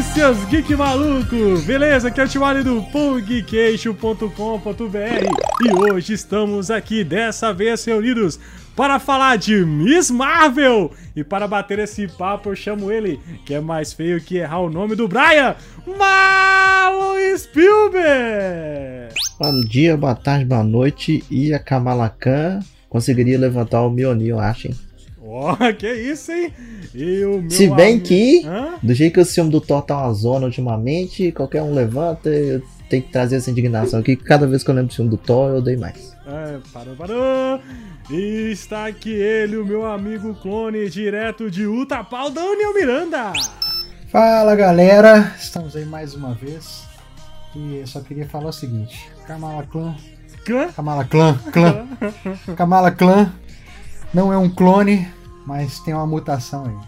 Aí, seus geek maluco? Beleza? Aqui é o Timali do pugqueixo.com.br e hoje estamos aqui, dessa vez reunidos para falar de Miss Marvel. E para bater esse papo eu chamo ele, que é mais feio que errar o nome do Brian, Marlon Spielberg! Bom dia, boa tarde, boa noite e a Kamala Khan conseguiria levantar o Mionir, eu acho, hein? Ó, oh, que isso, hein? E o meu Se bem amigo... que, Hã? do jeito que o filme do Thor tá uma zona ultimamente, qualquer um levanta, eu tenho que trazer essa indignação aqui. Cada vez que eu lembro do filme do Thor, eu odeio mais. É, parou, parou. E está aqui ele, o meu amigo clone, direto de Utapau, Daniel Miranda. Fala, galera. Estamos aí mais uma vez. E eu só queria falar o seguinte. Kamala Clan... Clã? Kamala Clan, clã. Kamala Clan não é um clone mas tem uma mutação aí.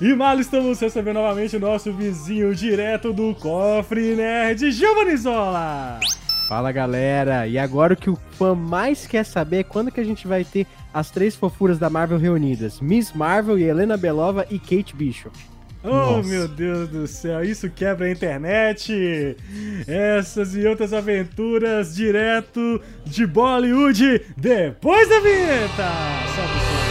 e mal estamos recebendo novamente o nosso vizinho direto do Cofre Nerd, Giovanni Zola. Fala galera, e agora o que o fã mais quer saber é quando que a gente vai ter as três fofuras da Marvel reunidas: Miss Marvel, Helena Belova e Kate Bishop. Oh, Nossa. meu Deus do céu, isso quebra a internet! Essas e outras aventuras direto de Bollywood depois da vinheta! Salve,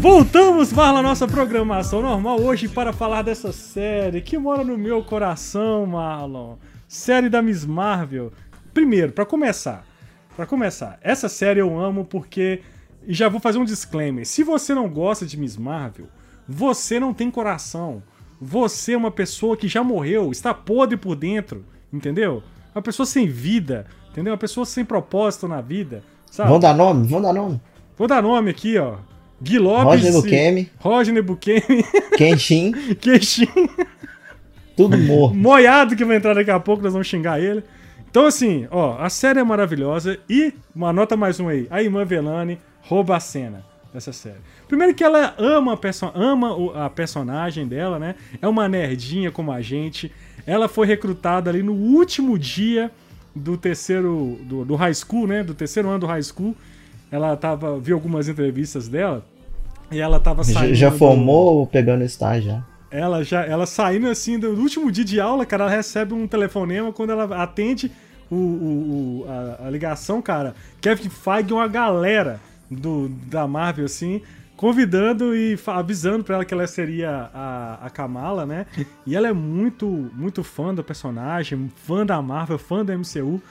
Voltamos para a nossa programação normal hoje para falar dessa série que mora no meu coração, Marlon. Série da Miss Marvel. Primeiro, para começar, para começar, essa série eu amo porque e já vou fazer um disclaimer. Se você não gosta de Miss Marvel, você não tem coração. Você é uma pessoa que já morreu, está podre por dentro, entendeu? Uma pessoa sem vida, entendeu? Uma pessoa sem propósito na vida, sabe? Vamos dar nome, vamos dar nome. Vou dar nome aqui, ó. Gui Lopes. Roger Bukemi. Roger Bukemi. Kenshin. Kenshin. Tudo morto. Moiado que vai entrar daqui a pouco, nós vamos xingar ele. Então, assim, ó, a série é maravilhosa e uma nota mais uma aí. A irmã Velani rouba a cena dessa série. Primeiro que ela ama a, perso ama a personagem dela, né? É uma nerdinha como a gente. Ela foi recrutada ali no último dia do terceiro do, do high school, né? Do terceiro ano do high school. Ela tava. Vi algumas entrevistas dela. E ela tava saindo. Já formou ou pegando estágio já? Ela já. Ela saindo assim do último dia de aula, cara, ela recebe um telefonema quando ela atende o, o, o a, a, ligação, cara. Kevin Feige uma galera do, da Marvel, assim, convidando e avisando para ela que ela seria a, a Kamala, né? E ela é muito, muito fã do personagem, fã da Marvel, fã da MCU.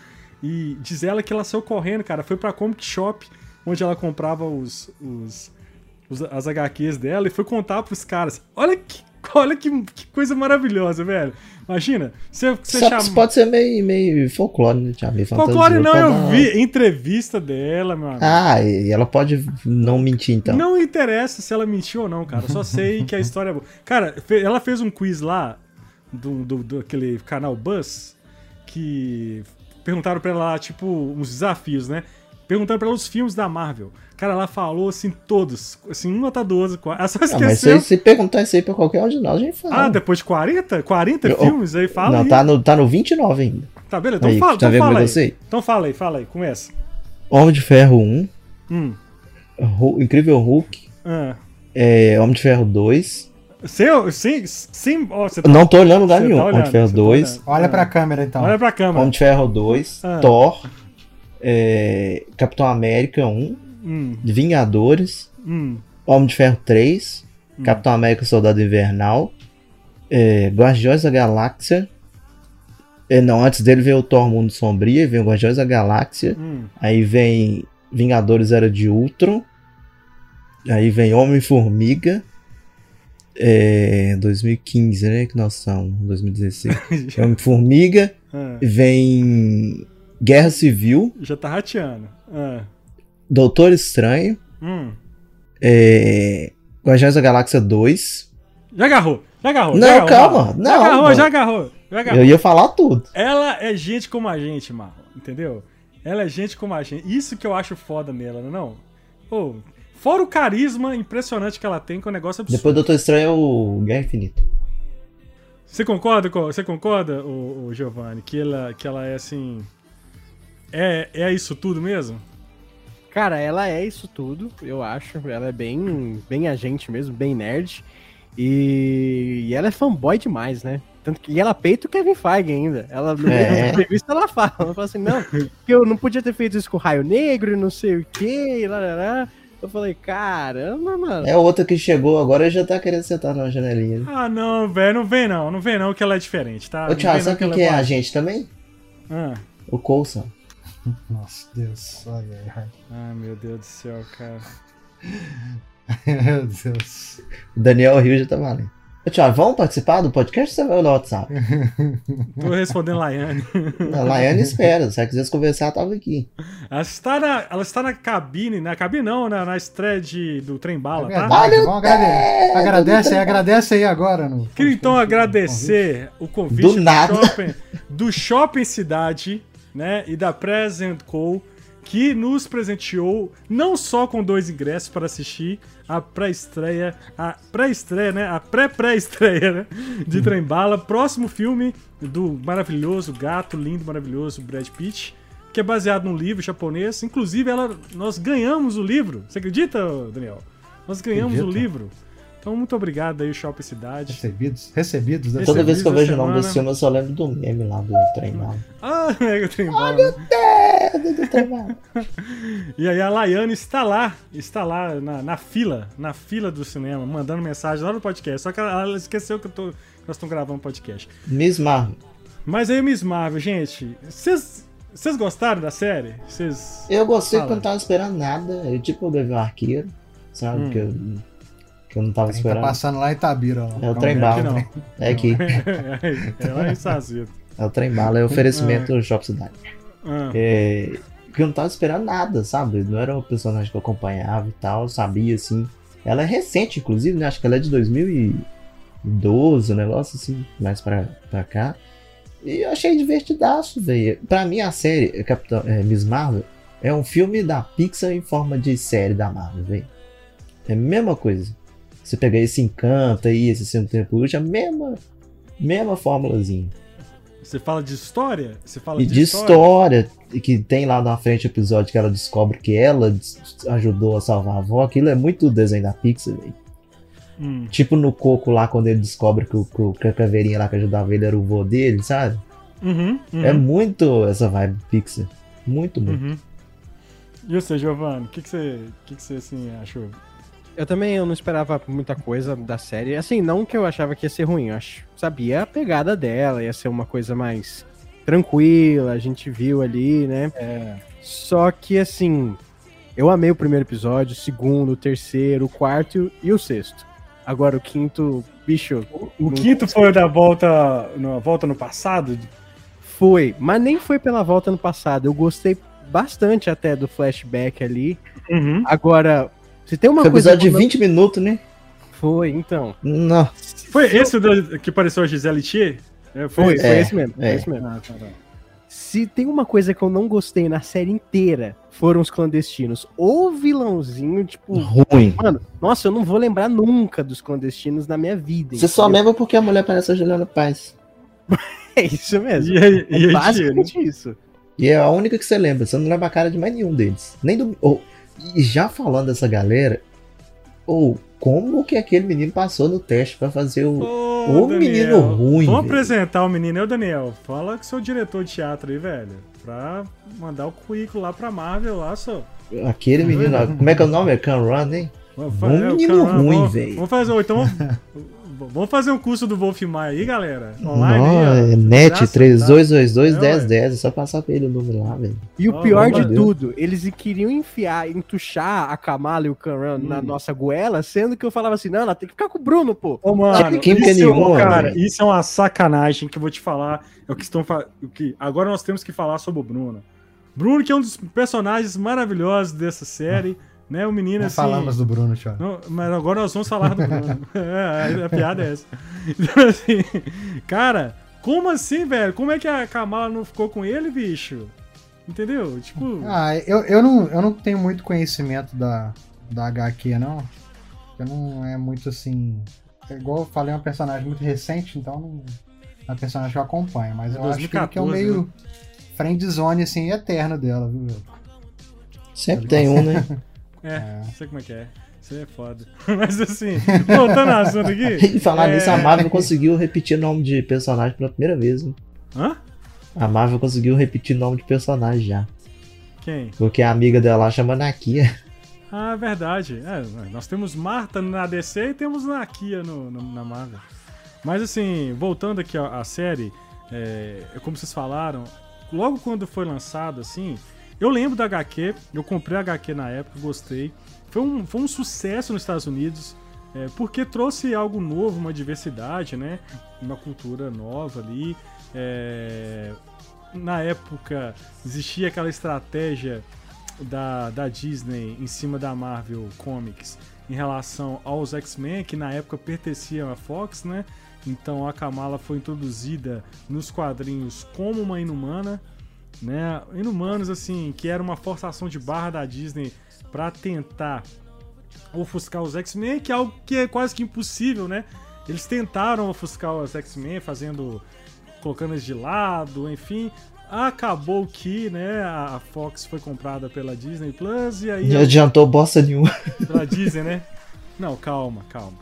E diz ela que ela saiu correndo, cara. Foi pra Comic Shop onde ela comprava os, os, os, as HQs dela e foi contar pros caras. Olha que, olha que, que coisa maravilhosa, velho. Imagina, você, você chama... Pode ser meio, meio folclore, né, Thiago? Folclore não, eu vi entrevista dela, meu amigo. Ah, e ela pode não mentir, então. Não interessa se ela mentiu ou não, cara. Eu só sei que a história é boa. Cara, ela fez um quiz lá, do, do, do aquele canal Buzz, que perguntaram pra ela, tipo, uns desafios, né? Perguntando para ela os filmes da Marvel. Cara, ela falou assim, todos. Assim, um nota 12. Ela só esqueceu. Não, mas se, se perguntar isso aí pra qualquer um de nós, a gente fala. Ah, depois de 40? 40 eu, filmes? Aí fala. Não, aí. Tá, no, tá no 29 ainda. Tá, beleza. Então aí, fala, tá então fala aí. Você? Então fala aí, fala aí, começa. Homem de Ferro 1. Hum. Incrível Hulk. Ah. É, Homem de Ferro 2. Seu, sim, sim. Oh, tá, não tô olhando lugar nenhum. Tá olhando, Homem de Ferro 2. Tá Olha pra câmera então. Olha pra câmera. Homem de Ferro 2. Ah. Thor é, Capitão América 1, hum. Vingadores, hum. Homem de Ferro 3, hum. Capitão América Soldado Invernal, é, Guardiões da Galáxia. É, não, antes dele veio o Thor Mundo Sombrio, vem o Guardiões da Galáxia, hum. aí vem Vingadores Era de Ultron, Aí vem Homem-Formiga. É, 2015, né? Que nós estamos, 2016. Homem-Formiga. Ah. Vem Guerra Civil. Já tá rateando. Ah. Doutor Estranho. Hum. É, Guardiões da Galáxia 2. Já agarrou, já agarrou. Não, já agarrou, calma. Não, já agarrou, já agarrou, já agarrou. Eu ia falar tudo. Ela é gente como a gente, Marlon, entendeu? Ela é gente como a gente. Isso que eu acho foda nela, não é? Pô, fora o carisma impressionante que ela tem com o negócio absurdo. Depois do Doutor Estranho é o Guerra Infinita. Você concorda, você concorda, o, o Giovanni, que ela, que ela é assim. É, é isso tudo mesmo? Cara, ela é isso tudo, eu acho. Ela é bem, bem agente mesmo, bem nerd. E, e ela é fanboy demais, né? Tanto que e ela peita o Kevin Feige ainda. Ela, é. entrevista, ela fala, ela fala assim, não, que eu não podia ter feito isso com o Raio Negro, não sei o quê, lá, lá, lá. Eu falei, caramba, mano. É outra que chegou agora e já tá querendo sentar na janelinha. Né? Ah, não, velho, não vem não, não vem não, que ela é diferente, tá? Ô, Thiago, sabe o que, que é a gente também? Ah. O Coulson. Nossa, Deus. Ai, ai. Ai, meu Deus do céu, cara. meu Deus. O Daniel Rio já tá valendo. Ô, Tiago, vamos participar do podcast ou você vai no WhatsApp? Tô respondendo Laiane. A Laiane espera. Se ela quisesse conversar, ela tava aqui. Ela está na, ela está na cabine, na cabine não, na, na estreia de, do Trem Bala, é tá? Vamos agradecer. Agradece aí, agradece aí agora. No, Queria então agradecer o convite do, do, shopping, do Shopping Cidade né, e da Present Co, que nos presenteou não só com dois ingressos para assistir a pré-estreia, a pré-estreia, né, a pré-pré-estreia, né, de Trembala, próximo filme do maravilhoso, gato lindo, maravilhoso Brad Pitt, que é baseado num livro japonês. Inclusive, ela, nós ganhamos o livro. Você acredita, Daniel? Nós ganhamos Acredito. o livro. Então, muito obrigado aí, Shopping Cidade. Recebidos, recebidos. Né? Toda vez que eu vejo o nome desse filme, eu só lembro do meme lá do trem bala. Ah, é o trem bala. Olha o dedo do trem bala. e aí a Laiane está lá, está lá na, na, fila, na fila do cinema, mandando mensagem lá no podcast. Só que ela, ela esqueceu que, eu tô, que nós estamos gravando podcast. Miss Marvel. Mas aí, Miss Marvel, gente, vocês... Vocês gostaram da série? Cês... Eu gostei porque eu não tava esperando nada. Eu tipo o Gavião Arqueiro, sabe? Hum. Que eu que eu não tava tá esperando. Tá passando lá em Itabira. Ó. É o trem bala. Não. É aqui. é, é lá em Sazito. É o trem bala, é o oferecimento do Shop Cidade. Ah. É, que eu não tava esperando nada, sabe? Não era um personagem que eu acompanhava e tal, sabia assim. Ela é recente, inclusive, né? Acho que ela é de 2012, um negócio assim, mais pra, pra cá. E eu achei divertidaço, velho. Pra mim, a série Capitão, é, Miss Marvel é um filme da Pixar em forma de série da Marvel, velho. É a mesma coisa. Você pegar esse encanto aí, esse Centro Tempo Útil, a mesma, mesma fórmulazinha. Você fala de história? Você fala e de, de história? história? que tem lá na frente o episódio que ela descobre que ela ajudou a salvar a avó. Aquilo é muito desenho da Pixar, velho. Hum. Tipo no Coco lá, quando ele descobre que o, que a caveirinha lá que ajudava ele era o vô dele, sabe? Uhum, uhum. É muito essa vibe Pixar. Muito, muito. Uhum. E você, Giovanni, o que, que você, que que você assim, achou? Eu também eu não esperava muita coisa da série. Assim, não que eu achava que ia ser ruim. Eu acho, sabia a pegada dela, ia ser uma coisa mais tranquila, a gente viu ali, né? É. Só que, assim, eu amei o primeiro episódio, o segundo, o terceiro, o quarto e o sexto. Agora o quinto, bicho. O, o quinto foi da volta, na volta no passado? Foi, mas nem foi pela volta no passado. Eu gostei bastante até do flashback ali. Uhum. Agora, se tem uma Foi coisa. episódio de 20 minutos, né? Foi, então. Não. Foi esse do, que pareceu a Gisele Thier? É, foi, foi, é, esse mesmo. É. esse mesmo. Ah, tá, tá. Se tem uma coisa que eu não gostei na série inteira, foram os clandestinos. O vilãozinho, tipo. Ruim. Mano, nossa, eu não vou lembrar nunca dos clandestinos na minha vida. Você entendeu? só lembra porque a mulher parece a Juliana Paz. é isso mesmo. E, é e basicamente isso. E é a única que você lembra. Você não lembra a cara de mais nenhum deles. Nem do. Oh, e já falando dessa galera, ou oh, como que aquele menino passou no teste para fazer o, oh, o menino ruim? Vamos velho. apresentar o menino, é o Daniel. Fala que sou diretor de teatro aí, velho. Pra mandar o currículo lá pra Marvel lá, só. Aquele menino, como é que é o nome? É Can Run, hein? Um é, menino ruim, velho. Vamos fazer, então Vamos fazer um curso do Wolf Maia aí, galera. Online Não, aí, ó. Net 3222-1010. É, é só passar pra ele o número lá, velho. E o oh, pior de Deus. tudo, eles queriam enfiar, entuchar a Kamala e o Kanran hum. na nossa goela, sendo que eu falava assim, não, ela tem que ficar com o Bruno, pô. Ô, mano, química nenhuma, cara, véio. isso é uma sacanagem que eu vou te falar. É o que estão o que Agora nós temos que falar sobre o Bruno. Bruno, que é um dos personagens maravilhosos dessa série. Né, o menino Não assim. falamos do Bruno, Thiago. Não, mas agora nós vamos falar do Bruno. é, a, a, piada é essa. Então, assim, cara, como assim, velho? Como é que a Kamala não ficou com ele, bicho? Entendeu? Tipo. Ah, eu, eu, não, eu não tenho muito conhecimento da, da HQ, não. Eu não é muito assim. É igual eu falei, é um personagem muito recente, então não é um personagem que eu acompanho. Mas eu 2014, acho que, é um meio né? friendzone, assim, eterno dela, viu, velho? Sempre tem um, né? É, é, sei como é que é. Isso aí é foda. Mas assim, voltando ao assunto aqui. E falar é... nisso, a Marvel conseguiu repetir o nome de personagem pela primeira vez, né? Hã? A Marvel conseguiu repetir o nome de personagem já. Quem? Porque a amiga dela lá chama Nakia. Ah, verdade. É, nós temos Marta na DC e temos Nakia no, no, na Marvel. Mas assim, voltando aqui à, à série, é, como vocês falaram, logo quando foi lançado, assim, eu lembro da HQ, eu comprei a HQ na época, gostei. Foi um, foi um sucesso nos Estados Unidos, é, porque trouxe algo novo, uma diversidade, né? Uma cultura nova ali. É, na época existia aquela estratégia da, da Disney em cima da Marvel Comics em relação aos X-Men, que na época pertenciam à Fox, né? Então a Kamala foi introduzida nos quadrinhos como uma inumana né? Inumanos, assim, que era uma forçação de barra da Disney para tentar ofuscar os X-Men, que é algo que é quase que impossível, né? Eles tentaram ofuscar os X-Men, fazendo. colocando eles de lado, enfim. Acabou que, né, a Fox foi comprada pela Disney Plus e aí. Já adiantou bosta nenhuma. Pela Disney, né? Não, calma, calma.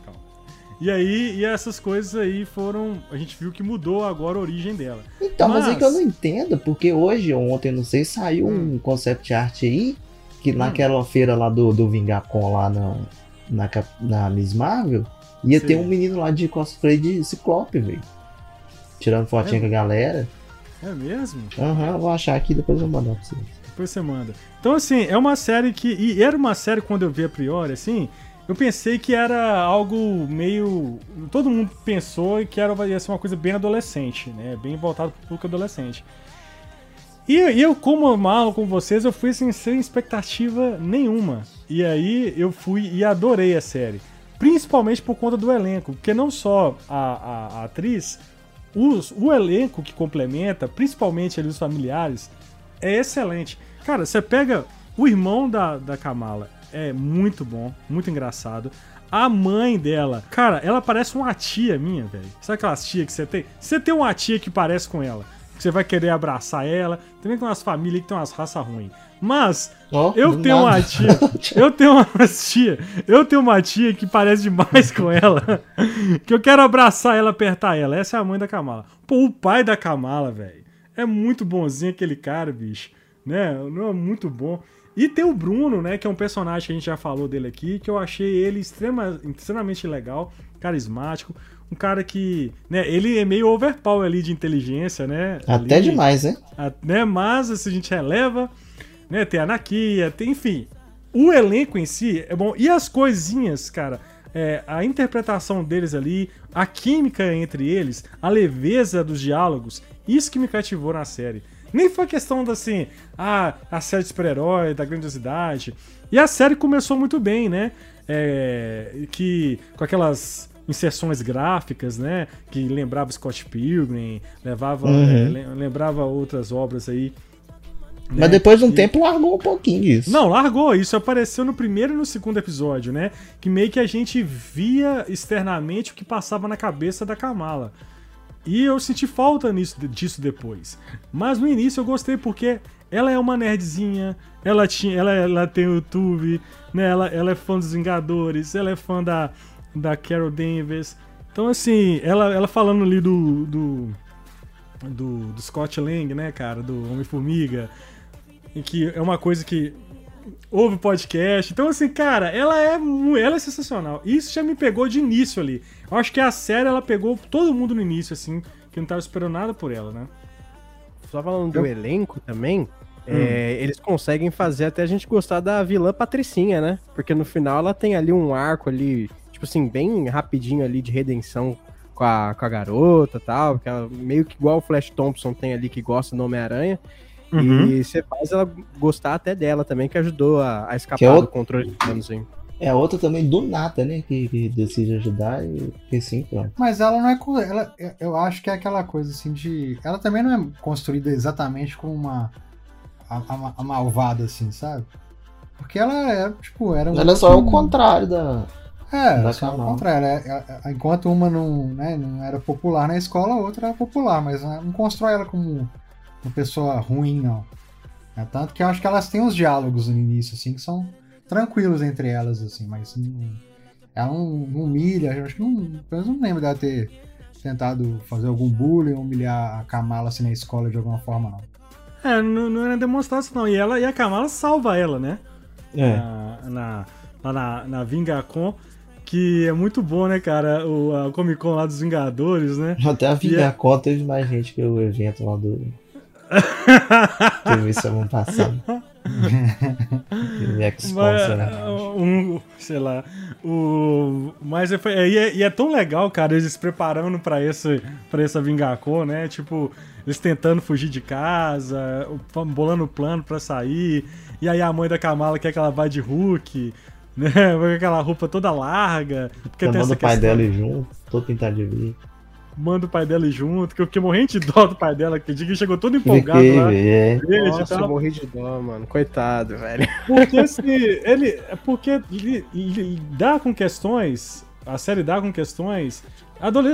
E aí, e essas coisas aí foram. A gente viu que mudou agora a origem dela. Então, mas, mas é que eu não entendo, porque hoje, ontem, não sei, saiu hum. um concept art aí, que hum. naquela feira lá do, do Vingacon lá na, na, na Miss Marvel, ia Sim. ter um menino lá de cosplay de Ciclope, velho. Tirando fotinha é. com a galera. É mesmo? Aham, uhum, vou achar aqui depois eu vou mandar pra você. Depois você manda. Então, assim, é uma série que. E era uma série quando eu vi a priori, assim eu pensei que era algo meio. Todo mundo pensou que era, ia ser uma coisa bem adolescente, né? Bem voltado para o público adolescente. E, eu, como mal com vocês, eu fui sem, sem expectativa nenhuma. E aí eu fui e adorei a série. Principalmente por conta do elenco. Porque não só a, a, a atriz, os, o elenco que complementa, principalmente ali os familiares, é excelente. Cara, você pega o irmão da, da Kamala é muito bom, muito engraçado. A mãe dela, cara, ela parece uma tia minha, velho. Sabe aquelas tia que você tem? Você tem uma tia que parece com ela, que você vai querer abraçar ela. Também tem umas famílias que tem umas raças ruins. Mas oh, eu tenho nada. uma tia, eu tenho uma tia, eu tenho uma tia que parece demais com ela, que eu quero abraçar ela, apertar ela. Essa é a mãe da Kamala. Pô, o pai da Kamala, velho, é muito bonzinho aquele cara, bicho, né? Não é muito bom. E tem o Bruno, né, que é um personagem que a gente já falou dele aqui, que eu achei ele extrema, extremamente legal, carismático, um cara que, né, ele é meio overpower ali de inteligência, né? Até ali, demais, né? A, né? Mas se a gente releva, né, tem a Nakia, tem, enfim, o elenco em si é bom. E as coisinhas, cara, é, a interpretação deles ali, a química entre eles, a leveza dos diálogos, isso que me cativou na série. Nem foi questão da assim, ah, a série de super-herói, da grandiosidade. E a série começou muito bem, né? É, que com aquelas inserções gráficas, né? Que lembrava Scott Pilgrim, levava, uhum. é, lembrava outras obras aí. Né? Mas depois de um e... tempo largou um pouquinho disso. Não, largou. Isso apareceu no primeiro e no segundo episódio, né? Que meio que a gente via externamente o que passava na cabeça da Kamala. E eu senti falta nisso, disso depois. Mas no início eu gostei porque ela é uma nerdzinha, ela, tinha, ela, ela tem YouTube, né? ela, ela é fã dos Vingadores, ela é fã da, da Carol Danvers. Então, assim, ela, ela falando ali do, do, do, do Scott Lang, né, cara, do Homem-Formiga, que é uma coisa que ouve podcast. Então, assim, cara, ela é, ela é sensacional. Isso já me pegou de início ali. Eu acho que a série, ela pegou todo mundo no início, assim, que não tava esperando nada por ela, né? Só falando do elenco também, hum. é, eles conseguem fazer até a gente gostar da vilã Patricinha, né? Porque no final ela tem ali um arco ali, tipo assim, bem rapidinho ali de redenção com a, com a garota e tal, que ela, meio que igual o Flash Thompson tem ali que gosta do Homem-Aranha. Uhum. E você faz ela gostar até dela também, que ajudou a, a escapar é do controle de danos aí. É outra também do nada, né? Que, que decide ajudar e, e sim, pronto. Mas ela não é. Ela, eu acho que é aquela coisa assim de. Ela também não é construída exatamente como uma. A, a, a malvada, assim, sabe? Porque ela é, tipo, era um. Ela é só o contrário da. É, da só o contrário. É, é, enquanto uma não, né, não era popular na escola, a outra era popular, mas né, não constrói ela como uma pessoa ruim, não. É, tanto que eu acho que elas têm uns diálogos no início, assim, que são tranquilos entre elas, assim, mas não, ela não, não humilha, eu acho que não, eu não lembro dela ter tentado fazer algum bullying, humilhar a Kamala assim na escola de alguma forma, não. É, não, não era demonstração, não. E, ela, e a Kamala salva ela, né? É. Na, na, lá na, na Vingacon, que é muito bom, né, cara? O a Comic Con lá dos Vingadores, né? Até a Vingacon é... teve mais gente que o evento lá do. Teve isso ano passado. Mas, um, sei lá. O, mas é, e, é, e é tão legal, cara, eles se preparando pra, esse, pra essa Vingacon, né? Tipo, eles tentando fugir de casa, bolando plano pra sair. E aí a mãe da Kamala quer que ela vá de Hulk, né? Com aquela roupa toda larga. Porque Chamando o pai questão... dela junto, todo pintado de vir manda o pai dela junto, que eu fiquei morrendo de dó do pai dela, que diga chegou todo empolgado Fiquei, lá. É. Nossa, eu morri de dó, mano. Coitado, velho. Porque assim, ele. É porque ele, ele dá com questões. A série dá com questões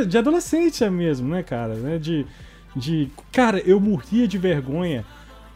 de adolescente mesmo, né, cara? Né? De, de. Cara, eu morria de vergonha.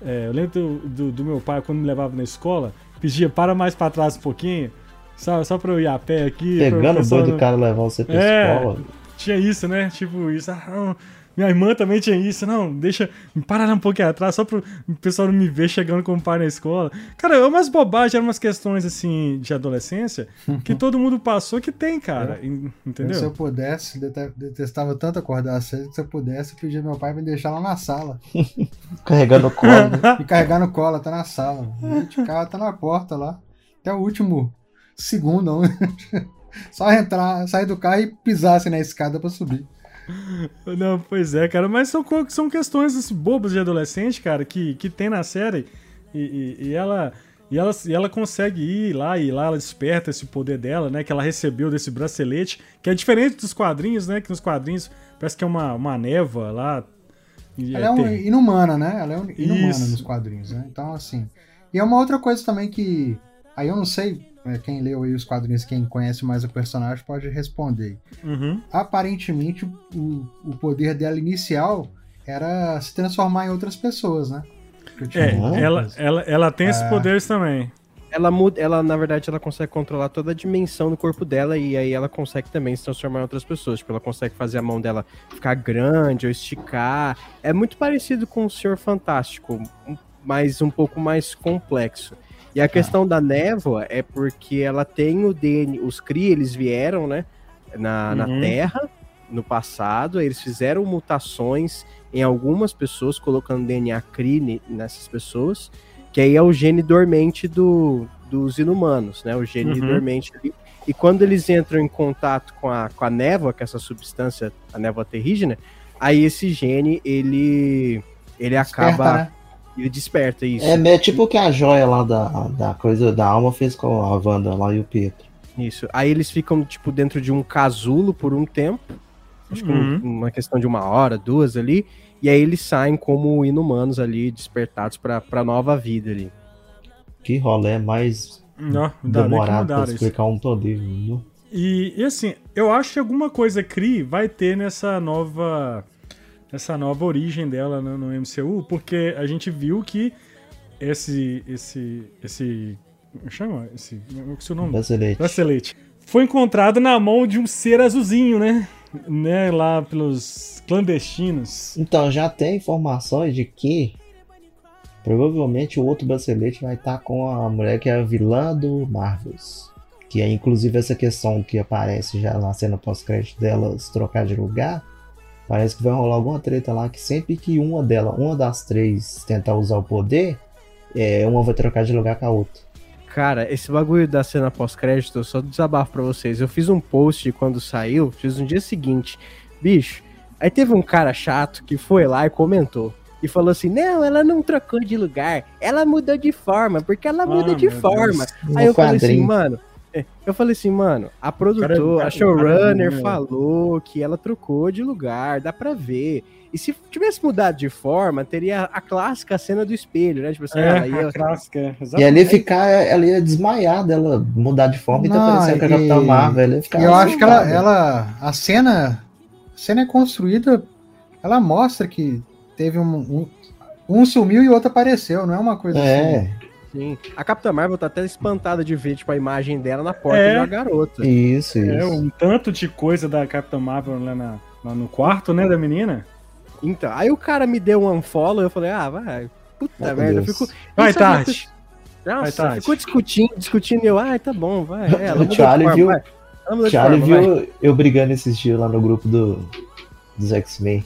É, eu lembro do, do, do, meu pai, quando me levava na escola, pedia para mais para trás um pouquinho. Só, só pra eu ir a pé aqui. Pegando o boi do cara levar você pra é, escola tinha isso, né? Tipo, isso. Ah, minha irmã também tinha isso. Não, deixa. Me para um pouquinho atrás, só pro o pessoal não me ver chegando com o pai na escola. Cara, é umas bobagens, eram umas questões assim de adolescência que todo mundo passou que tem, cara. É. Entendeu? Se eu pudesse, detestava tanto acordar cedo que se eu pudesse, eu pedia meu pai me deixar lá na sala. Carregando o colo. Né? Me carregar no colo, tá na sala. O cara tá na porta lá. Até o último segundo. Só entrar, sair do carro e pisar assim na escada para subir. Não, pois é, cara, mas são, são questões assim, bobas de adolescente, cara, que, que tem na série. E, e, e, ela. E ela, e ela consegue ir lá e lá ela desperta esse poder dela, né? Que ela recebeu desse bracelete, que é diferente dos quadrinhos, né? Que nos quadrinhos parece que é uma, uma névoa lá. Ela é, um, inumana, né? Ela é inumana Isso. nos quadrinhos, né? Então, assim. E é uma outra coisa também que. Aí eu não sei é, quem leu aí os quadrinhos, quem conhece mais o personagem, pode responder. Uhum. Aparentemente, o, o poder dela inicial era se transformar em outras pessoas, né? É, ela, ela, ela tem é... esses poderes também. Ela muda, ela na verdade ela consegue controlar toda a dimensão do corpo dela e aí ela consegue também se transformar em outras pessoas. Tipo, ela consegue fazer a mão dela ficar grande ou esticar. É muito parecido com o Senhor Fantástico, mas um pouco mais complexo. E a tá. questão da névoa é porque ela tem o DNA, os Kree, eles vieram, né, na, uhum. na Terra no passado, eles fizeram mutações em algumas pessoas, colocando DNA Kree nessas pessoas, que aí é o gene dormente do, dos inumanos, né, o gene uhum. dormente ali. E quando eles entram em contato com a, com a névoa, que é essa substância, a névoa terrígena, aí esse gene, ele, ele acaba... Né? Ele desperta isso. É, é tipo o que a joia lá da, da coisa da alma fez com a Wanda lá e o Pietro. Isso. Aí eles ficam, tipo, dentro de um casulo por um tempo. Acho que uhum. uma questão de uma hora, duas ali. E aí eles saem como inumanos ali, despertados pra, pra nova vida ali. Que rolê mais não, demorado pra explicar isso. um poder, E, e assim, eu acho que alguma coisa Cri vai ter nessa nova essa nova origem dela no, no MCU, porque a gente viu que esse esse esse como chama esse o que é o nome bracelete. bracelete foi encontrado na mão de um ser azulzinho, né? Né, lá pelos clandestinos. Então já tem informações de que Provavelmente o outro bracelete vai estar tá com a mulher que é a vilã do Marvels. Que é inclusive essa questão que aparece já na cena pós-crédito delas trocar de lugar. Parece que vai rolar alguma treta lá que sempre que uma dela, uma das três tentar usar o poder, é, uma vai trocar de lugar com a outra. Cara, esse bagulho da cena pós-crédito, só desabafo pra vocês. Eu fiz um post quando saiu, fiz no dia seguinte. Bicho, aí teve um cara chato que foi lá e comentou. E falou assim: Não, ela não trocou de lugar, ela mudou de forma, porque ela muda ah, de forma. Deus. Aí eu falei assim, mano, eu falei assim, mano, a produtora, a showrunner é falou que ela trocou de lugar, dá pra ver. E se tivesse mudado de forma, teria a clássica cena do espelho, né? Tipo assim, é, ela ia... a clássica, exatamente. E ali ficar, ela ia desmaiar dela, mudar de forma e tá parecendo com a Capitã Marvel. Ela ia ficar eu acho que ela, ela, a cena, a cena é construída, ela mostra que teve um, um, um sumiu e o outro apareceu, não é uma coisa é. assim. Sim. A Capitã Marvel tá até espantada de ver, tipo, a imagem dela na porta é. de uma garota. Isso, isso. É, um tanto de coisa da Capitã Marvel lá, na, lá no quarto, né, da menina. Então, aí o cara me deu um unfollow, eu falei, ah, vai, puta merda, eu fico... Vai, tarde. Nossa, vai, tarde. ficou discutindo, discutindo, e eu, ah, tá bom, vai. É, ela o Charlie viu, vai. Charlie viu vai. eu brigando esses dias lá no grupo do, dos X-Men.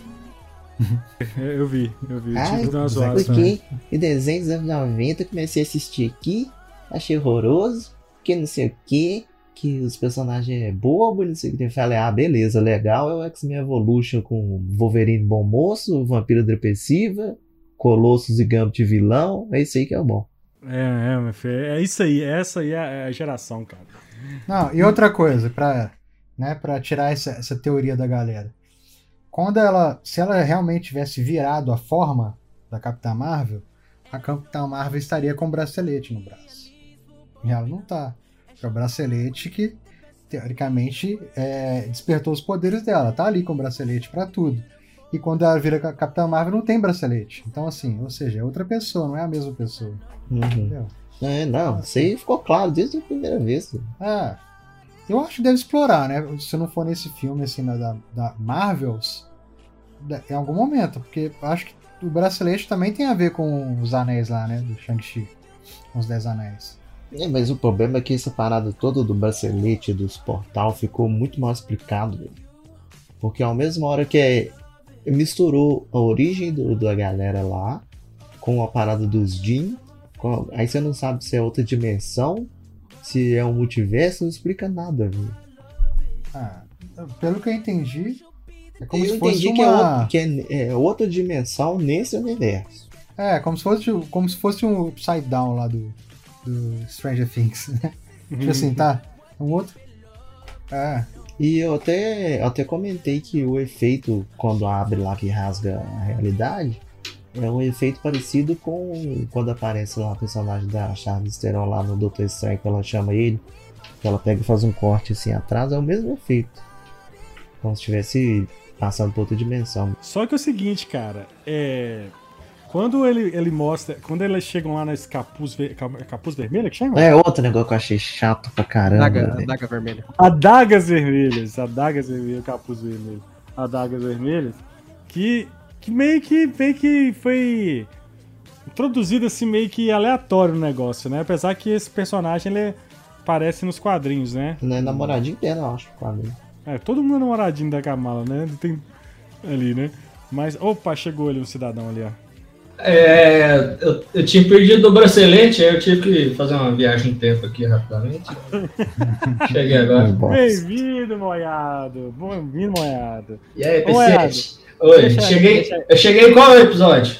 eu vi, eu vi. Ai, tipo, umas horas, né? em desenho dos anos 90, comecei a assistir aqui, achei horroroso, que não sei o que, que os personagens é bobo, não sei o que. Eu falei, ah, beleza, legal, é o X-Men Evolution com Wolverine bom moço, Vampira Depressiva, Colossus e Gambit vilão, é isso aí que é o bom. É, é, meu filho, é isso aí, essa aí é a geração, cara. Não, e outra coisa, pra, né, pra tirar essa, essa teoria da galera. Quando ela, se ela realmente tivesse virado a forma da Capitã Marvel, a Capitã Marvel estaria com o bracelete no braço. E ela não tá é o bracelete que, teoricamente, é, despertou os poderes dela. Tá ali com o bracelete para tudo. E quando ela vira Capitã Marvel, não tem bracelete. Então, assim, ou seja, é outra pessoa, não é a mesma pessoa. Uhum. É, não, isso aí ficou claro desde a primeira vez. É. Eu acho que deve explorar, né? Se não for nesse filme, assim, da, da Marvels, em algum momento, porque acho que o bracelete também tem a ver com os anéis lá, né? Do Shang-Chi. Com os Dez Anéis. É, mas o problema é que essa parada toda do bracelete, dos portal, ficou muito mal explicado, velho. Porque ao mesmo hora que é, misturou a origem do, da galera lá com a parada dos Jin, aí você não sabe se é outra dimensão, se é um multiverso, não explica nada, velho. Ah, pelo que eu entendi, é como eu se fosse entendi uma... que, é, que é, é outra dimensão nesse universo. É, como se fosse, como se fosse um upside down lá do, do Stranger Things, né? Uhum. Tipo assim, tá? Um outro. É. E eu até, eu até comentei que o efeito, quando abre lá que rasga a realidade, é um efeito parecido com quando aparece lá o personagem da Charlize Theron lá no Doutor Estranho, que ela chama ele, que ela pega e faz um corte assim atrás, é o mesmo efeito. Como se estivesse passando por outra dimensão. Só que é o seguinte, cara, é quando ele, ele mostra. Quando eles chegam lá nesse capuz, ver, capuz vermelho, que chama? É outro negócio que eu achei chato pra caramba. Daga, adaga vermelha. Adagas vermelhas. Adagas vermelhas, capuz vermelho. Adagas vermelhas. Que, que meio que meio que foi introduzido assim meio que aleatório no negócio, né? Apesar que esse personagem ele aparece nos quadrinhos, né? Não é namoradinho dela, eu acho, quadrinho. É, todo mundo é namoradinho da Kamala, né? Tem ali, né? Mas, opa, chegou ali um cidadão ali, ó. É, eu, eu, tinha perdido o bracelete, aí eu tive que fazer uma viagem em tempo aqui rapidamente. Cheguei agora. Bem-vindo, Moiado. Bem-vindo, Moiado. E aí, PC? Oi, deixa, cheguei, deixa... eu cheguei em qual episódio?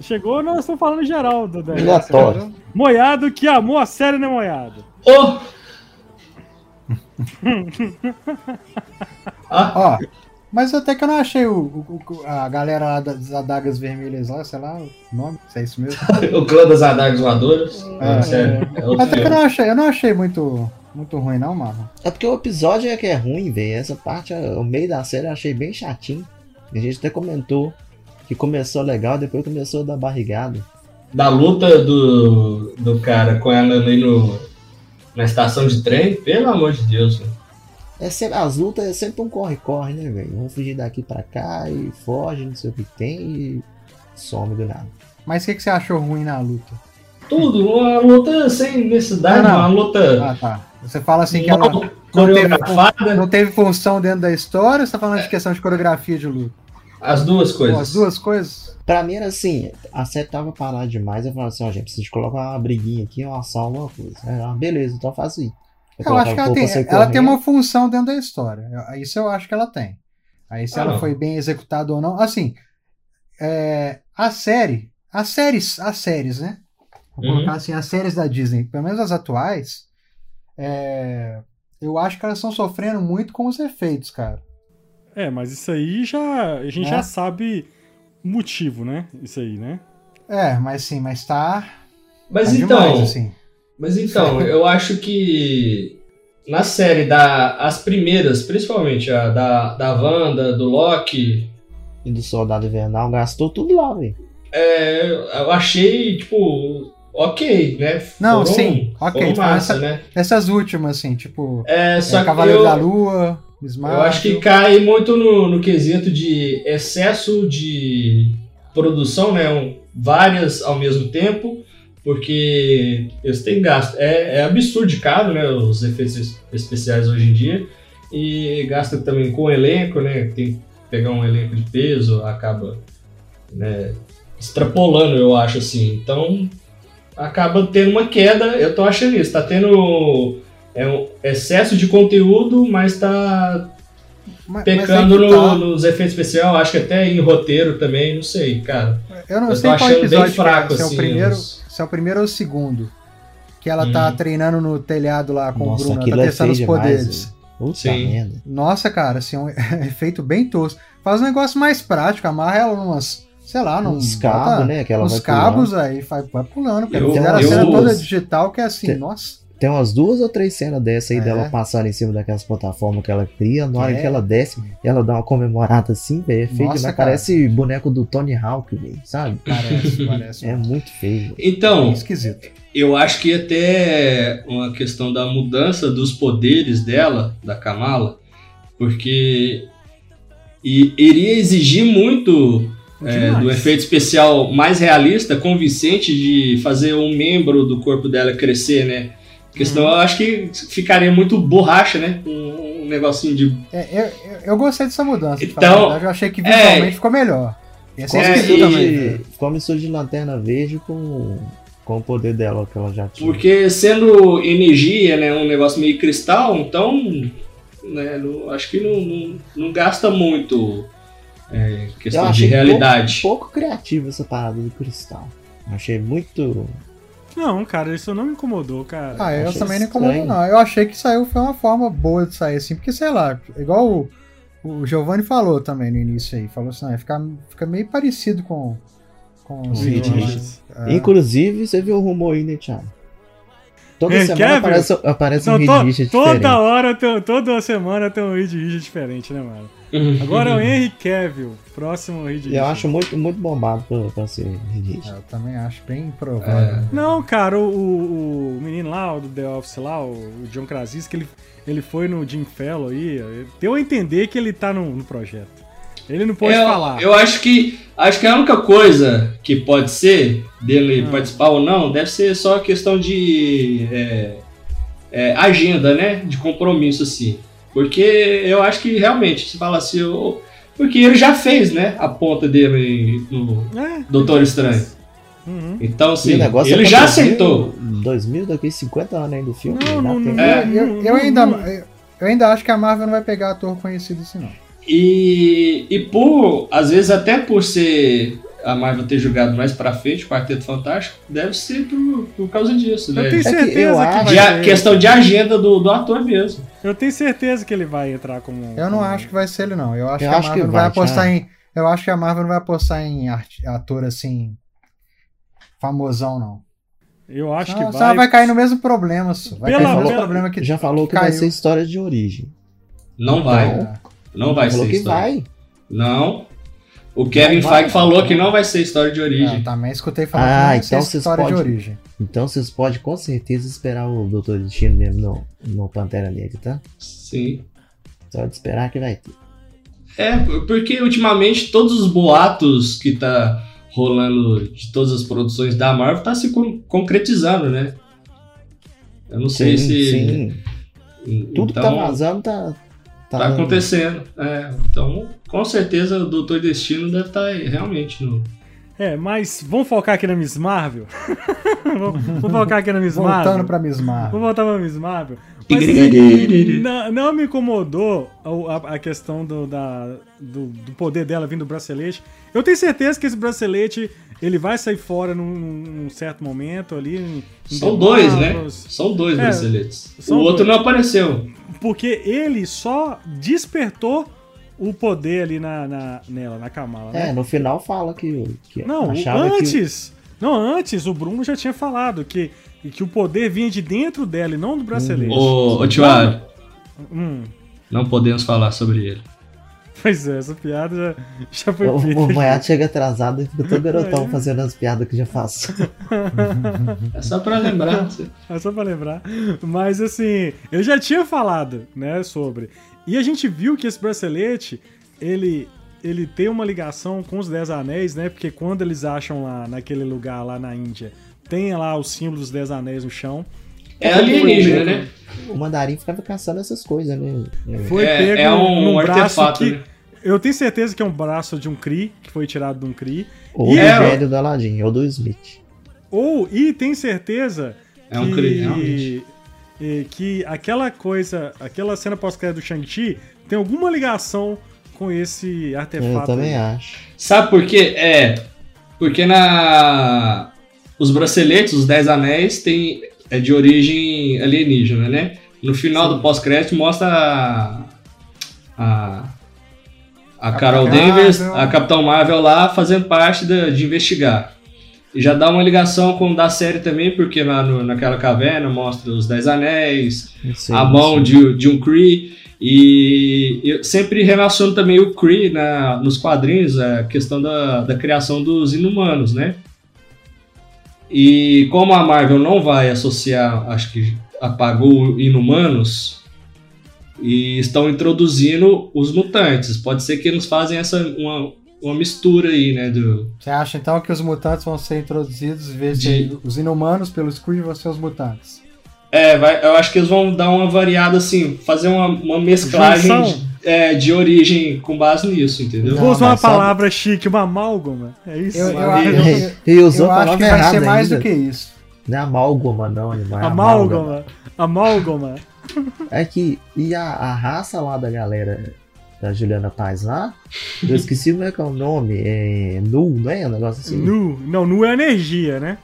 Chegou, nós estamos falando geral do Aleatório. Moiado que amou a série, né, Moiado? Oh! ah. Ó, mas até que eu não achei o, o a galera lá das adagas vermelhas lá, sei lá, o nome, se é isso mesmo. o clã das adagas voadoras. É, é, é até que eu não achei, eu não achei muito, muito ruim, não, mano. É porque o episódio é que é ruim, velho. Essa parte, o meio da série eu achei bem chatinho. A gente até comentou que começou legal, depois começou a dar barrigada. Da luta do, do cara com ela ali no, na estação de trem, pelo amor de Deus, velho. É sempre, as lutas é sempre um corre-corre, né, velho? Vamos fugir daqui pra cá e foge, não sei o que tem e some do nada. Mas o que, que você achou ruim na luta? Tudo, uma luta sem necessidade, Não, não. uma luta Ah, tá. Você fala assim que ela não teve, não teve função dentro da história ou você tá falando de questão de coreografia de luta? As duas coisas. as duas coisas? Pra mim era assim, a série tava parada demais, eu falava assim, ó, gente, preciso de colocar uma briguinha aqui, uma ação, alguma coisa. Aí, ah, beleza, então faz isso. Eu acho que ela tem, ela tem uma função dentro da história. Eu- Isso eu acho que ela tem. Aí se Ah, ela não. foi bem executada ou não. Assim, é, a série, as séries, as séries, né? Vou Uhum. colocar assim, as séries da Disney, pelo menos as atuais, é, eu acho que elas estão sofrendo muito com os efeitos, cara. É, mas isso aí já. A gente É. já sabe o motivo, né? Isso aí, né? É, mas sim, mas tá, Mas tá então, demais, assim. mas então, eu acho que na série da as primeiras, principalmente a da da Wanda, do Loki, E do Soldado Invernal gastou tudo lá, velho. é, eu achei tipo ok, né? Não, Foram- sim, ok, massa, essa- né? Essas últimas, assim, tipo, É, só é, que Cavaleiro eu, da Lua, Smart. eu acho que cai muito no, no quesito de excesso de produção, né? Um- várias ao mesmo tempo, porque eles têm gasto. É, é absurdo de caro, né? Os efeitos es- especiais hoje em dia. E gasta também com o elenco, né? Tem que pegar um elenco de peso, acaba né, extrapolando, eu acho assim. Então acaba tendo uma queda, eu tô achando isso. Tá tendo é, um excesso de conteúdo, mas tá Mas- mas pecando é que no- tá. nos efeitos especiais, acho que até em roteiro também, não sei, cara. Eu não Eu sei tô qual achando episódio bem é, fraco, se é o assim. primeiro, os- se é o primeiro ou o segundo. Que ela tá Hum. treinando no telhado lá com Nossa, o Bruno, tá é testando os demais, poderes. velho. Puta. Nossa, cara, assim, é um efeito bem tosco. Faz um negócio mais prático, amarra ela numas, sei lá, num Uns cabos, né? Que ela Uns vai cabos aí, vai, vai pulando. Porque Eu- fizeram a eu- cena toda digital que é assim, Tem- nossa. Tem umas duas ou três cenas dessa aí É. dela passando em cima daquelas plataformas que ela cria. Na hora É. que ela desce, ela dá uma comemorada assim, velho. É feio demais. Parece boneco do Tony Hawk, velho. Sabe? Parece, parece. É muito feio. Então, bem esquisito. eu acho que até uma questão da mudança dos poderes dela, da Kamala, porque e- iria exigir muito é, do efeito especial mais realista, convincente de fazer um membro do corpo dela crescer, né? Porque senão Uhum. eu acho que ficaria muito borracha, né? Um, um negocinho de. É, eu, eu, gostei dessa mudança. de Então, eu achei que visualmente é. ficou melhor. Ia ser É, esquisito e- também. né? Ficou mistura de lanterna verde com, com o poder dela que ela já tinha. Porque sendo energia, né? Um negócio meio cristal, então. Né, não- acho que não, não, não gasta muito é, Eu questão de achei realidade. Pouco, pouco criativo essa parada do cristal. Achei muito. Não, cara, isso não me incomodou, cara. Ah, eu Achei também não incomodo, estranho. não. Eu achei que saiu foi uma forma boa de sair assim, porque sei lá, igual o, o Giovanni falou também no início aí, falou assim, não, fica, fica meio parecido com, com os Reed. Richards. É. Inclusive, você viu o rumor aí, né, Thiago? Toda Ei, semana Kevin? aparece, aparece um Reed Richards toda diferente. hora, tem- toda semana tem um Reed Richards diferente, né, mano? Agora é o Henry Cavill, próximo Reed Eu acho muito, muito bombado pra, pra ser Reed Richards. É, Eu também acho bem provável. Não, cara, o, o, menino lá, o do The Office lá, o, o John Krasinski, ele, ele foi no Jim Fellow aí, deu a entender que ele tá no, no projeto. Ele não pode eu, falar. eu acho que acho que a única coisa que pode ser dele Ah. participar ou não deve ser só questão de é, é, agenda, né? De compromisso, assim. Porque eu acho que realmente, se fala assim, eu- porque ele já fez, né? A ponta dele no É, Doutor Estranho. uhum. Então, o negócio ele é já pra 2000, aceitou. 2000 daqui 50 anos ainda do filme. Não, não, não, É. Eu, eu ainda, eu, eu ainda acho que a Marvel não vai pegar ator conhecido assim, não. E, e por, às vezes, até por ser a Marvel ter jogado mais pra frente, o Quarteto Fantástico, deve ser por, por causa disso, né? Eu tenho É que certeza eu que, vai De a- questão de agenda do, do ator mesmo. Eu tenho certeza que ele vai entrar como. Eu não como- acho que vai ser ele, não. Eu acho Eu que a acho Marvel que não vai vai, apostar Thiago. em. Eu acho que a Marvel não vai apostar em ator assim. famosão, não. Eu acho Senão, que vai. vai cair no mesmo problema, só. Vai Pela- cair no mesmo pela- problema que Já falou que vai ser história de origem. Não vai. É. Não vai falou ser que história. vai. Não. O Kevin Não vai. Feige falou que não vai ser história de origem. também escutei falar Ah, que não vai então ser vocês história de podem- origem. Então vocês podem com certeza esperar o Doutor Destino mesmo no, no Pantera Negra, tá? Sim. Só de esperar que vai ter. É, porque ultimamente todos os boatos que tá rolando de todas as produções da Marvel tá se con concretizando, né? Eu não sei se. Sim. Tudo então, que tá vazando tá. Tá, tá acontecendo. É, então, com certeza o Doutor Destino deve estar tá realmente no. É, mas vamos focar aqui na Miss Marvel? vamos, vamos focar aqui na Miss Marvel. Voltando pra Miss Marvel. Vamos voltar pra Miss Marvel. Mas, não, não, me incomodou a, a questão do, da, do, do, poder dela vindo do bracelete. Eu tenho certeza que esse bracelete ele vai sair fora num, num certo momento ali. Em, São dois, né? São dois é, braceletes. São o outro dois. não apareceu. Porque ele só despertou o poder ali na, na, nela, na Kamala. Né? É, no final fala que. que não, antes. Que... Não, antes o Bruno já tinha falado que que o poder vinha de dentro dela e não do bracelete. Ô, ô Tiago. Hum. Não podemos falar sobre ele. Pois é, essa piada já, já foi o, feita. O Moiado chega atrasado e fica todo garotão é. fazendo as piadas que já faço. é só pra lembrar. É só pra lembrar. Mas assim, eu já tinha falado, né, sobre. E a gente viu que esse bracelete, ele, ele tem uma ligação com os Dez Anéis, né? Porque quando eles acham lá, naquele lugar lá na Índia, tem lá os símbolos dos Dez Anéis no chão. É alienígena, né? O mandarim ficava caçando essas coisas, né? Foi é, pego é um, num um braço que. Né? Eu tenho certeza que é um braço de um Kree, que foi tirado de um Kree. Ou e, é, velho do Aladdin, ou do Smith. Ou, e tem certeza é um Kree, que, que aquela coisa, aquela cena pós-crédito do Shang-Chi tem alguma ligação com esse artefato. Eu também aí. acho. Sabe por quê? É, porque na os braceletes, os Dez Anéis, tem, é de origem alienígena, né? No final Sim. do pós-crédito mostra a, a, a Carol Danvers, a Capitão Marvel lá fazendo parte de, de investigar. E já dá uma ligação com da série também, porque lá no, naquela caverna mostra os Dez Anéis, sim, a mão de, de um Kree. E eu sempre relaciono também o Kree na, nos quadrinhos, a questão da, da criação dos inumanos, né? E como a Marvel não vai associar, acho que apagou Inumanos, e estão introduzindo os mutantes. Pode ser que eles fazem essa uma, uma mistura aí, né? Do... Você acha então que os mutantes vão ser introduzidos, em vez de, de... os inumanos pelo Scream vão ser os mutantes? É, vai, eu acho que eles vão dar uma variada assim, fazer uma, uma mesclagem é, de origem com base nisso, entendeu? Vou usar uma palavra chique, uma amálgama. É isso? Eu, eu, eu, eu, usou eu acho que vai ser mais ainda. do que isso. Não é amálgama, não, animal. É amálgama. Amálgama. É que. E a, a raça lá da galera da Juliana Paz lá. Eu esqueci como é que é o nome. É Nu, não é? Um negócio assim. Nu. Não, Nu é energia, né?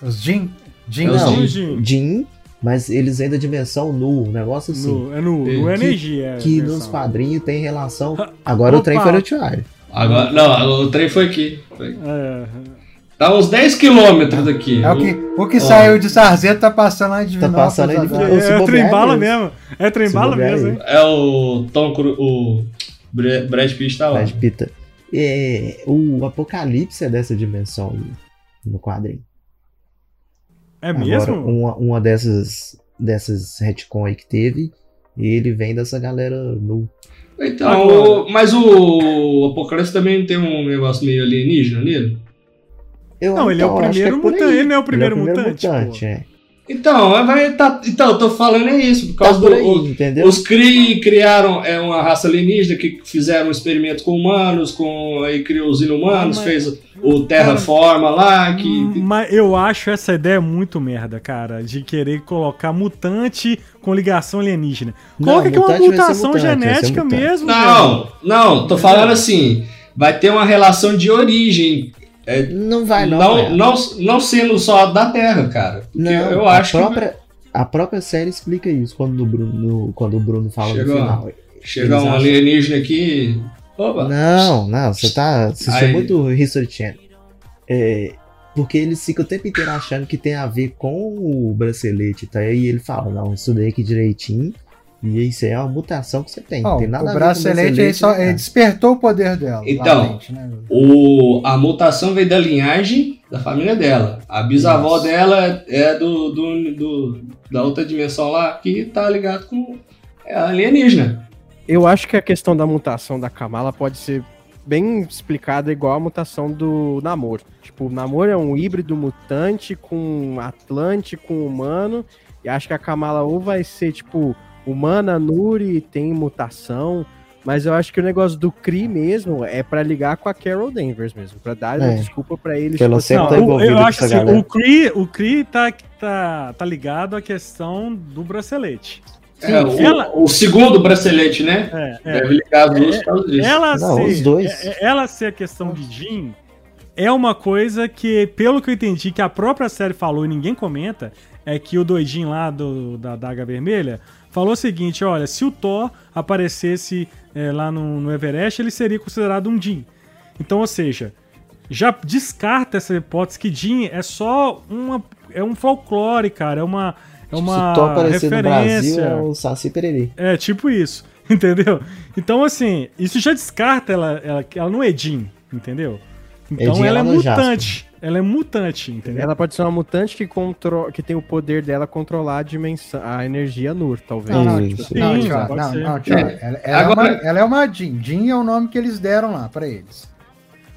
Os Jin? Jin, não. Jin. Mas eles ainda dimensão nu, um negócio assim. Nu, é nu, nu é energia. É que nos quadrinhos tem relação. Agora Opa. o trem foi no Tiago. Agora, não, o trem foi aqui. Foi. É. Tá uns 10 quilômetros daqui. É o que, o que saiu de Sarzeto tá passando lá de Tá passando aí de É, é trem bala mesmo. É trem bala mesmo, hein? É o Tom Cruise. O Brad Pitt tá lá. Brad Pitt. É, o Apocalipse é dessa dimensão aí, no quadrinho. É mesmo? Agora, uma, uma dessas, dessas retcon aí que teve, ele vem dessa galera nu. Então, Agora... mas o Apocalipse também tem um negócio meio alienígena nele? Eu, não, ele é o então, primeiro é mutante. Ele não é o primeiro, é o primeiro mutante. mutante é. Então, vai, tá, então, eu tô falando é isso, por causa tá do. Aí, entendeu? Os Kree criaram é, uma raça alienígena que fizeram um experimento com humanos, com, aí criou os inumanos, mas, fez o Terraforma lá. Que... Mas eu acho essa ideia muito merda, cara, de querer colocar mutante com ligação alienígena. Coloca aqui uma mutação mutante, genética mesmo. Não, não, tô falando assim. Vai ter uma relação de origem é, não vai, não. Não, não, não sendo só da Terra, cara. Não, eu acho a própria, que... A própria série explica isso quando o Bruno, quando o Bruno fala Chegou, no final. Chega um alienígena aqui. Opa. Não, não, você tá assistindo muito History Channel. É, porque eles ficam o tempo inteiro achando que tem a ver com o bracelete, tá? E ele fala, não, estudei aqui direitinho. E isso aí é uma mutação que você tem. Oh, tem nada o a ver bracelete, com o bracelete só, ele despertou o poder dela. Então, né? o, a mutação veio da linhagem da família dela. A bisavó isso. dela é do, do, do, da outra dimensão lá que tá ligado com a alienígena. Eu acho que a questão da mutação da Kamala pode ser bem explicada igual a mutação do Namor. Tipo, o Namor é um híbrido mutante com Atlante, com humano. E acho que a Kamala ou vai ser, tipo, humana, Nuri, tem mutação. Mas eu acho que o negócio do Kree mesmo é para ligar com a Carol Danvers mesmo, para dar é. desculpa para eles. Pelo tipo, assim, não, tá eu acho assim, o Kree, o Kree tá, tá, tá ligado à questão do bracelete. É, o, ela, o, segundo bracelete, né? É, é, Deve ligar duas é, por disso. Ela Não, ser, os dois. É, é, ela ser a questão de Jean é uma coisa que, pelo que eu entendi, que a própria série falou e ninguém comenta, é que o doidinho lá do, da Daga Vermelha falou o seguinte: olha, se o Thor aparecesse é, lá no, no, Everest, ele seria considerado um Jean. Então, ou seja, já descarta essa hipótese que Jean é só uma. É um folclore, cara. É uma é uma Se aparecer referência. no Brasil, é o Saci Pereri. É, tipo isso. Entendeu? Então, assim, isso já descarta ela, ela, ela não é Jean, entendeu? Então Edin ela é mutante. Ela é mutante, entendeu? Ela pode ser uma mutante que, contro... que tem o poder dela controlar a dimensão, a energia Nur, talvez. Não, não, tipo, Sim, não, não, não, não, é. ela, ela, Agora... é uma, ela é uma Jean. Jean é o nome que eles deram lá pra eles.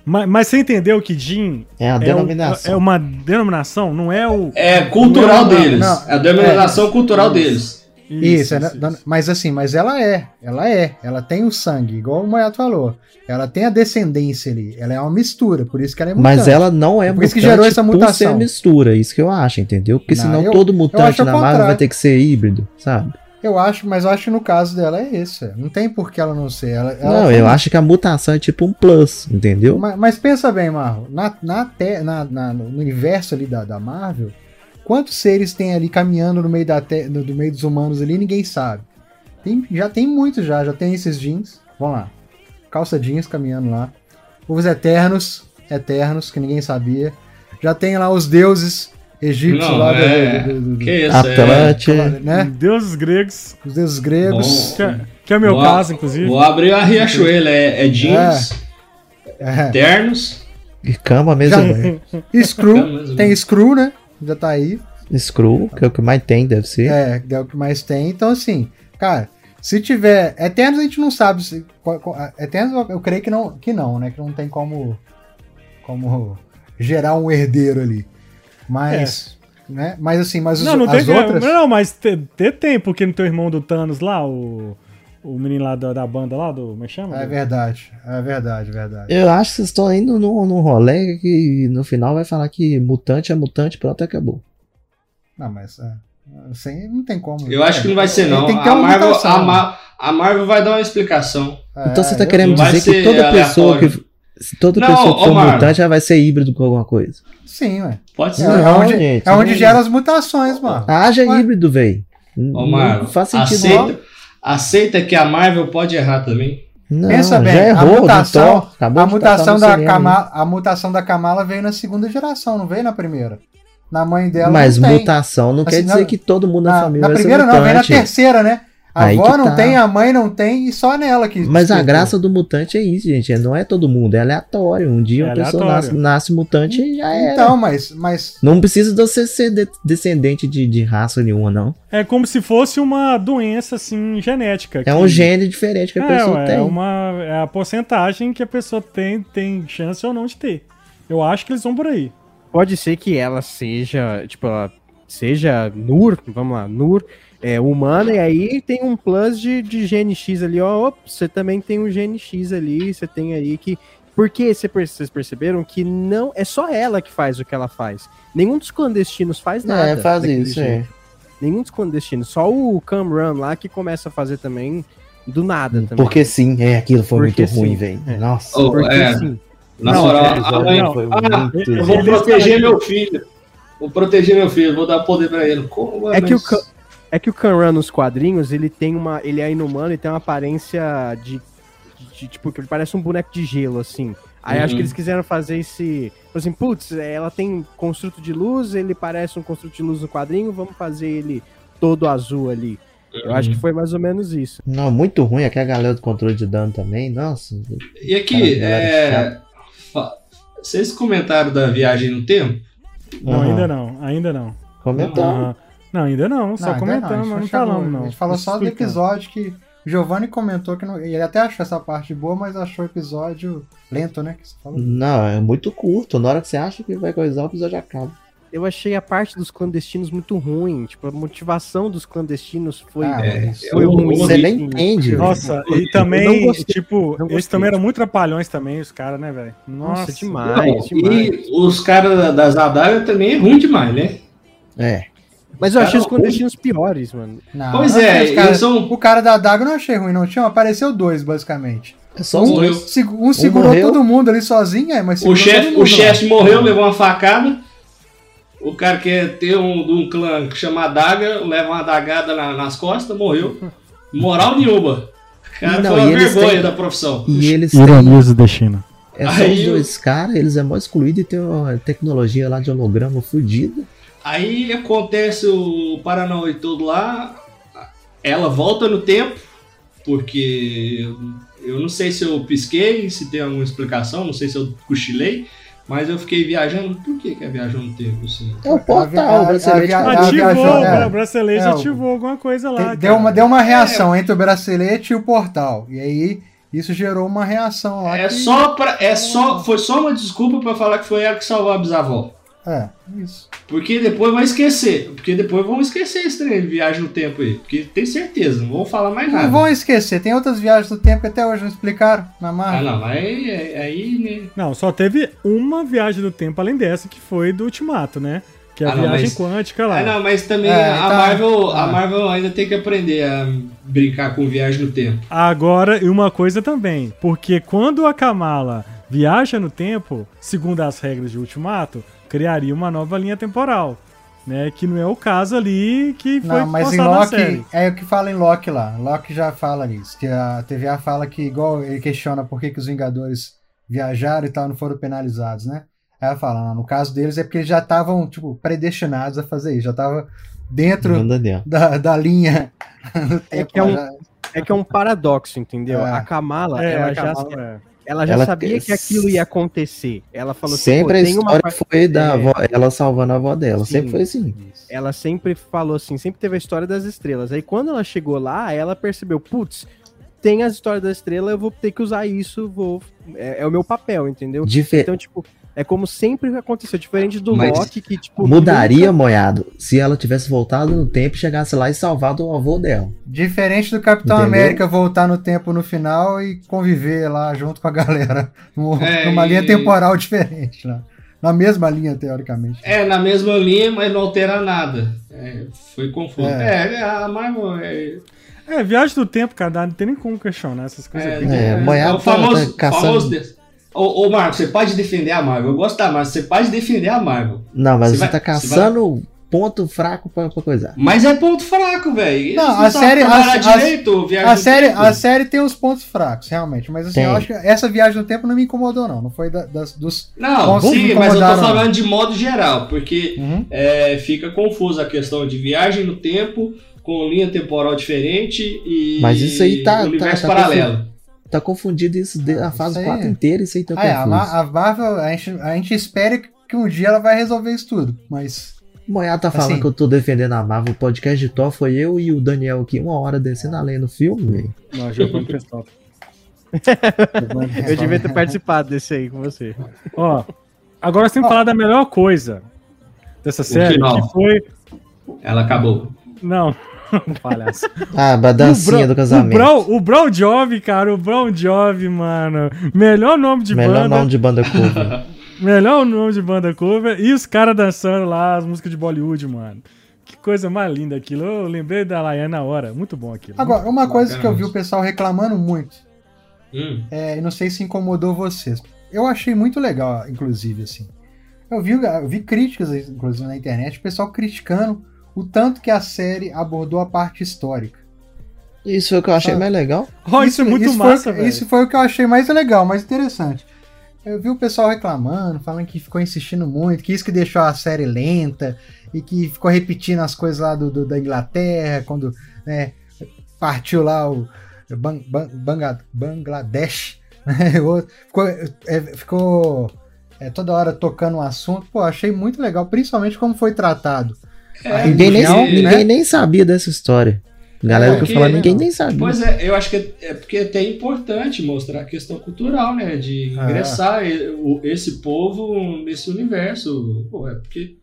Mas, mas você entendeu que Jin é a denominação. É, é, uma denominação, não é o. É cultural é deles. Não, é a denominação é, cultural deles. Isso, isso, isso, isso, mas assim, mas ela é, ela é, ela tem o sangue, igual o Moyato falou. Ela tem a descendência ali, ela é uma mistura, por isso que ela é mutante. Mas ela não é, é por isso que gerou essa mutação. Por ser mistura, isso que eu acho, entendeu? Porque não, senão eu, todo mutante na Marvel vai ter que ser híbrido, sabe? Eu acho, mas eu acho que no caso dela é esse. Não tem por que ela não ser. Ela, ela não, eu acho que a mutação é tipo um plus, entendeu? Mas, mas pensa bem, Marvel. Na, na, te, na, na, no universo ali da, da Marvel, quantos seres tem ali caminhando no meio, da te, no, do meio dos humanos ali, ninguém sabe. Tem, já tem muitos já, já tem esses jeans. Vamos lá. Calça jeans caminhando lá. Os Eternos, Eternos, que ninguém sabia. Já tem lá os deuses egípcio não, lá é... do, do, do, que isso, Atlante, é... né? Deuses gregos. Os deuses gregos. Que, é, que, é meu vou caso, inclusive. Vou abrir a Riachuelo, é, é jeans, é. ternos. E cama mesmo. Já, Screw, tem Screw, né? Já tá aí. Screw, que é o que mais tem, deve ser. É, é o que mais tem. Então, assim, cara, se tiver. Eternos a gente não sabe. Se, Eternos eu creio que não, que não, né? Que não tem como. Como gerar um herdeiro ali. Mas. É. Né? Mas assim, mas não, os, não as tem, outras. Não, mas ter tem, porque no teu irmão do Thanos lá, o. O menino lá da, da banda lá, do. Como é que chama? É verdade, é verdade, é verdade. Eu acho que vocês estão indo num, num rolê que no final vai falar que mutante é mutante, pronto, acabou. Não, mas. É, assim, não tem como. Eu acho que não vai ser, não. A Marvel, a, Mar a, Marvel vai dar uma explicação. É, então você tá querendo dizer que toda pessoa que se toda não, pessoa que for mutante já vai ser híbrido com alguma coisa. Sim, ué. Pode ser. É, é onde, gente, é onde gera as mutações, mano. Haja ué. híbrido, velho. Marvel, faz sentido. Aceita, aceita que a Marvel pode errar também. Não, Pensa bem, errou, a mutação, a mutação da Kamala, a mutação da Kamala veio na segunda geração, não veio na primeira. Na mãe dela Mas mutação não assim, quer dizer que todo mundo na, na família na primeira não, veio na terceira, né? A Aí avó não tá. tem, a mãe não tem e só nela que. Mas a graça do mutante é isso, gente. Não é todo mundo, é aleatório. Um dia é uma pessoa nasce, nasce, mutante e já é. Então, mas, mas. Não precisa de você ser de, descendente de, de, raça nenhuma, não. É como se fosse uma doença, assim, genética. É um gene diferente que a é, pessoa é tem. É, uma, é a porcentagem que a pessoa tem, tem chance ou não de ter. Eu acho que eles vão por aí. Pode ser que ela seja, tipo, ela seja Nur, vamos lá, Nur é, humana, e aí tem um plus de, de GNX ali, ó. Você também tem um GNX ali, você tem aí que. Porque vocês perceberam que não é só ela que faz o que ela faz. Nenhum dos clandestinos faz nada. É, faz isso, é. Nenhum dos clandestinos. Só o Camrun lá que começa a fazer também do nada também. Porque sim, é, aquilo foi Porque muito sim. ruim, velho. É. Nossa. Oh, Porque é. sim. Na moral, ah, eu vou proteger meu filho. Vou proteger meu filho, vou dar poder pra ele. Como é, é que o, é que o Kanran nos quadrinhos, ele tem uma. Ele é inumano e tem uma aparência de, de, de. tipo, que ele parece um boneco de gelo, assim. Aí uhum. acho que uhum. eles quiseram fazer esse. Tipo assim, putz, ela tem construto de luz, ele parece um construto de luz no quadrinho, vamos fazer ele todo azul ali. Uhum. Eu acho que uhum. foi mais ou menos isso. Não, muito ruim aqui a galera do controle de dano também, nossa. E aqui, é... vocês comentaram da viagem no tempo? Não, uhum. ainda não, ainda não. Comentamos. Não, ainda não, só não, comentamos, mas não falamos, não. A gente falou só do episódio que O Giovanni comentou que não, ele até achou essa parte boa, mas achou o episódio lento, né? Não, é muito curto. Na hora que você acha que vai coisar, o episódio acaba eu achei a parte dos clandestinos muito ruim. Tipo, a motivação dos clandestinos foi, ah, é, foi ruim. Você nem entende. Nossa, e também, gostei, tipo, eles também eram muito trapalhões também, os caras, né, velho? Nossa, Nossa, demais, não, demais. E os caras das adagas também é ruim demais, né? É. Mas eu achei os clandestinos piores, mano. Não, pois é, cara, são... o cara da adaga eu não achei ruim, não. Tinha, apareceu dois, basicamente. É só um, dois. Um, segurou um todo mundo ali sozinho, é, mas o chefe, o chefe morreu, levou uma facada. O cara quer ter um, um clã que chama Daga, leva uma dagada na, nas costas, morreu. Moral nenhuma. Cara, não, foi uma vergonha têm... da profissão. E eles Ironias têm... do destino. É só aí, os dois caras, eles é mais excluídos e tem uma tecnologia lá de holograma fodida. Aí acontece o Paranauê todo lá, ela volta no tempo, porque eu não sei se eu pisquei, se tem alguma explicação, não sei se eu cochilei, mas eu fiquei viajando. Por que, que é viajando no tempo assim? É o portal, o bracelete. Ativou, é, o bracelete é, ativou alguma coisa lá. Deu uma, deu uma reação é. entre o bracelete e o portal. E aí isso gerou uma reação lá. É que... só para é só foi só uma desculpa para falar que foi ela que salvou a bisavó. É, isso. Porque depois vai esquecer. Porque depois vão esquecer esse trem de viagem no tempo aí. Porque tem certeza, não vão falar mais nada. Não vão esquecer. Tem outras viagens no tempo que até hoje não explicaram na Marvel. Ah, não, mas aí, aí né? Não, só teve uma viagem do tempo além dessa, que foi do Ultimato, né? Que é a ah, viagem mas... quântica lá. Ah, não, mas também é, a, tá... Marvel, a ah. Marvel ainda tem que aprender a brincar com viagem no tempo. Agora, e uma coisa também. Porque quando a Kamala viaja no tempo, segundo as regras de Ultimato, criaria uma nova linha temporal. Né, que não é o caso ali que foi Não, mas em Loki, é o que fala em Loki lá. Loki já fala nisso. Que a TVA fala que, igual ele questiona por que, que os Vingadores viajaram e tal, não foram penalizados, né? Aí ela fala, não, no caso deles é porque eles já estavam, tipo, predestinados a fazer isso, já tava dentro da, da linha. É que é, um, é que é um paradoxo, entendeu? É. A Kamala, é, ela a já. Kamala, é. Ela já ela sabia que aquilo ia acontecer. Ela falou assim, sempre assim, a história foi da é... avó, ela salvando a avó dela. Sim, sempre foi assim. Ela sempre falou assim, sempre teve a história das estrelas. Aí quando ela chegou lá, ela percebeu, putz, tem as histórias da estrela, eu vou ter que usar isso, vou é, é o meu papel, entendeu? Difer... Então, tipo, é como sempre aconteceu, diferente do Mas Loki, que, tipo. Mudaria, nunca... moiado, se ela tivesse voltado no tempo e chegasse lá e salvado o avô dela. Diferente do Capitão Entendeu? América voltar no tempo no final e conviver lá junto com a galera. É, numa e... linha temporal diferente lá. Na mesma linha, teoricamente. É, na mesma linha, mas não altera nada. É, foi confuso. É, é a Marvel. É... é, viagem do tempo, cara, não tem nem como questionar essas coisas. É, é, é, é o famoso, tá famoso Ô, ô Marco, você pode defender a Marvel. Eu gosto da Marvel, você pode defender a Marvel. Não, mas você, você vai, tá caçando vai... ponto fraco pra, pra coisa. Mas é ponto fraco, velho. Não, a série. A, direito, a, a série a série tem os pontos fracos, realmente. Mas assim, tem. eu acho que essa viagem no tempo não me incomodou, não. Não foi da, das, dos. Não, sim, mas eu tô falando não. de modo geral, porque uhum. é, fica confusa a questão de viagem no tempo com linha temporal diferente e. Mas isso aí tá. tá universo tá, tá paralelo. Tá confundido isso de, a fase 4 inteira, isso aí tá ah, é, confuso. a, Marvel, a gente, a gente espera que um dia ela vai resolver isso tudo, mas... Moiá tá falando assim, que eu tô defendendo a Marvel. O podcast de Thor foi eu e o Daniel aqui, uma hora descendo a lei no filme, velho. Não, Giovanni eu devia ter participado desse aí com você. Ó, agora que falar da melhor coisa dessa série, que foi... Ela acabou. Não, Palhaço. Ah, a dancinha do casamento. O Brown, o Brown Jovi, cara, o Brown Jovi, mano. Melhor nome de Melhor banda. Melhor nome de banda cover. Melhor nome de banda cover. E os caras dançando lá as músicas de Bollywood, mano. Que coisa mais linda aquilo. Eu lembrei da Laiane na hora. Muito bom aquilo. Agora, uma coisa que eu vi o pessoal reclamando muito. Hum. É, e não sei se incomodou vocês. Eu achei muito legal, inclusive, assim. Eu vi, eu vi críticas, inclusive, na internet, o pessoal criticando o tanto que a série abordou a parte histórica. Isso foi o que eu achei mais legal. Oh, isso, isso é muito isso massa, foi, Isso foi o que eu achei mais legal, mais interessante. Eu vi o pessoal reclamando, falando que ficou insistindo muito, que isso que deixou a série lenta e que ficou repetindo as coisas lá do, do da Inglaterra, quando né, partiu lá o Bang, Bang, Bangladesh. Né, ficou, é, ficou é, toda hora tocando um assunto. Pô, achei muito legal, principalmente como foi tratado. É, ninguém, nem, né? ninguém nem sabia dessa história. Galera é, que fala, ninguém nem sabe. Pois é, eu acho que é, é porque é até importante mostrar a questão cultural, né? De ah. ingressar esse povo nesse universo. Pô, é porque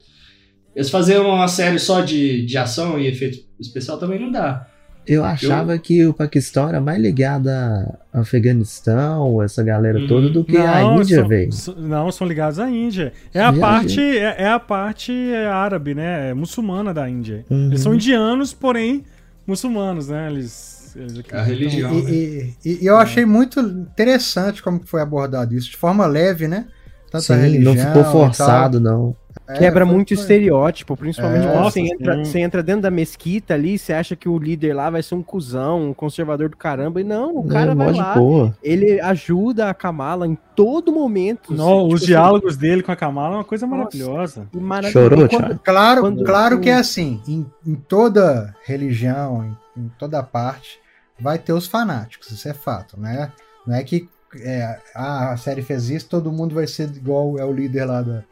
eles fazerem uma série só de, de ação e efeito especial também não dá. Eu achava eu... que o Paquistão era mais ligado ao Afeganistão, essa galera toda, uhum. do que não, a Índia, velho. Não, são ligados à Índia. É a parte, é, é, a parte árabe, né? É muçulmana da Índia. Uhum. Eles são indianos, porém muçulmanos, né? Eles, eles a religião. E, né? e, e, eu achei muito interessante como foi abordado isso, de forma leve, né? Tanto Sim, religião, não ficou forçado, não. É, Quebra foi, muito foi. estereótipo, principalmente é, quando você entra, você entra dentro da mesquita ali, você acha que o líder lá vai ser um cuzão, um conservador do caramba, e não, o cara vai lá, ele ajuda a Kamala em todo momento. Não, assim, os tipo, diálogos assim, dele com a Kamala é uma coisa maravilhosa. Nossa, Chorou, quando, Claro, quando, claro que é assim, em, em toda religião, em, em, toda parte, vai ter os fanáticos, isso é fato, né? Não é que é, ah, a série fez isso, todo mundo vai ser igual é o líder lá da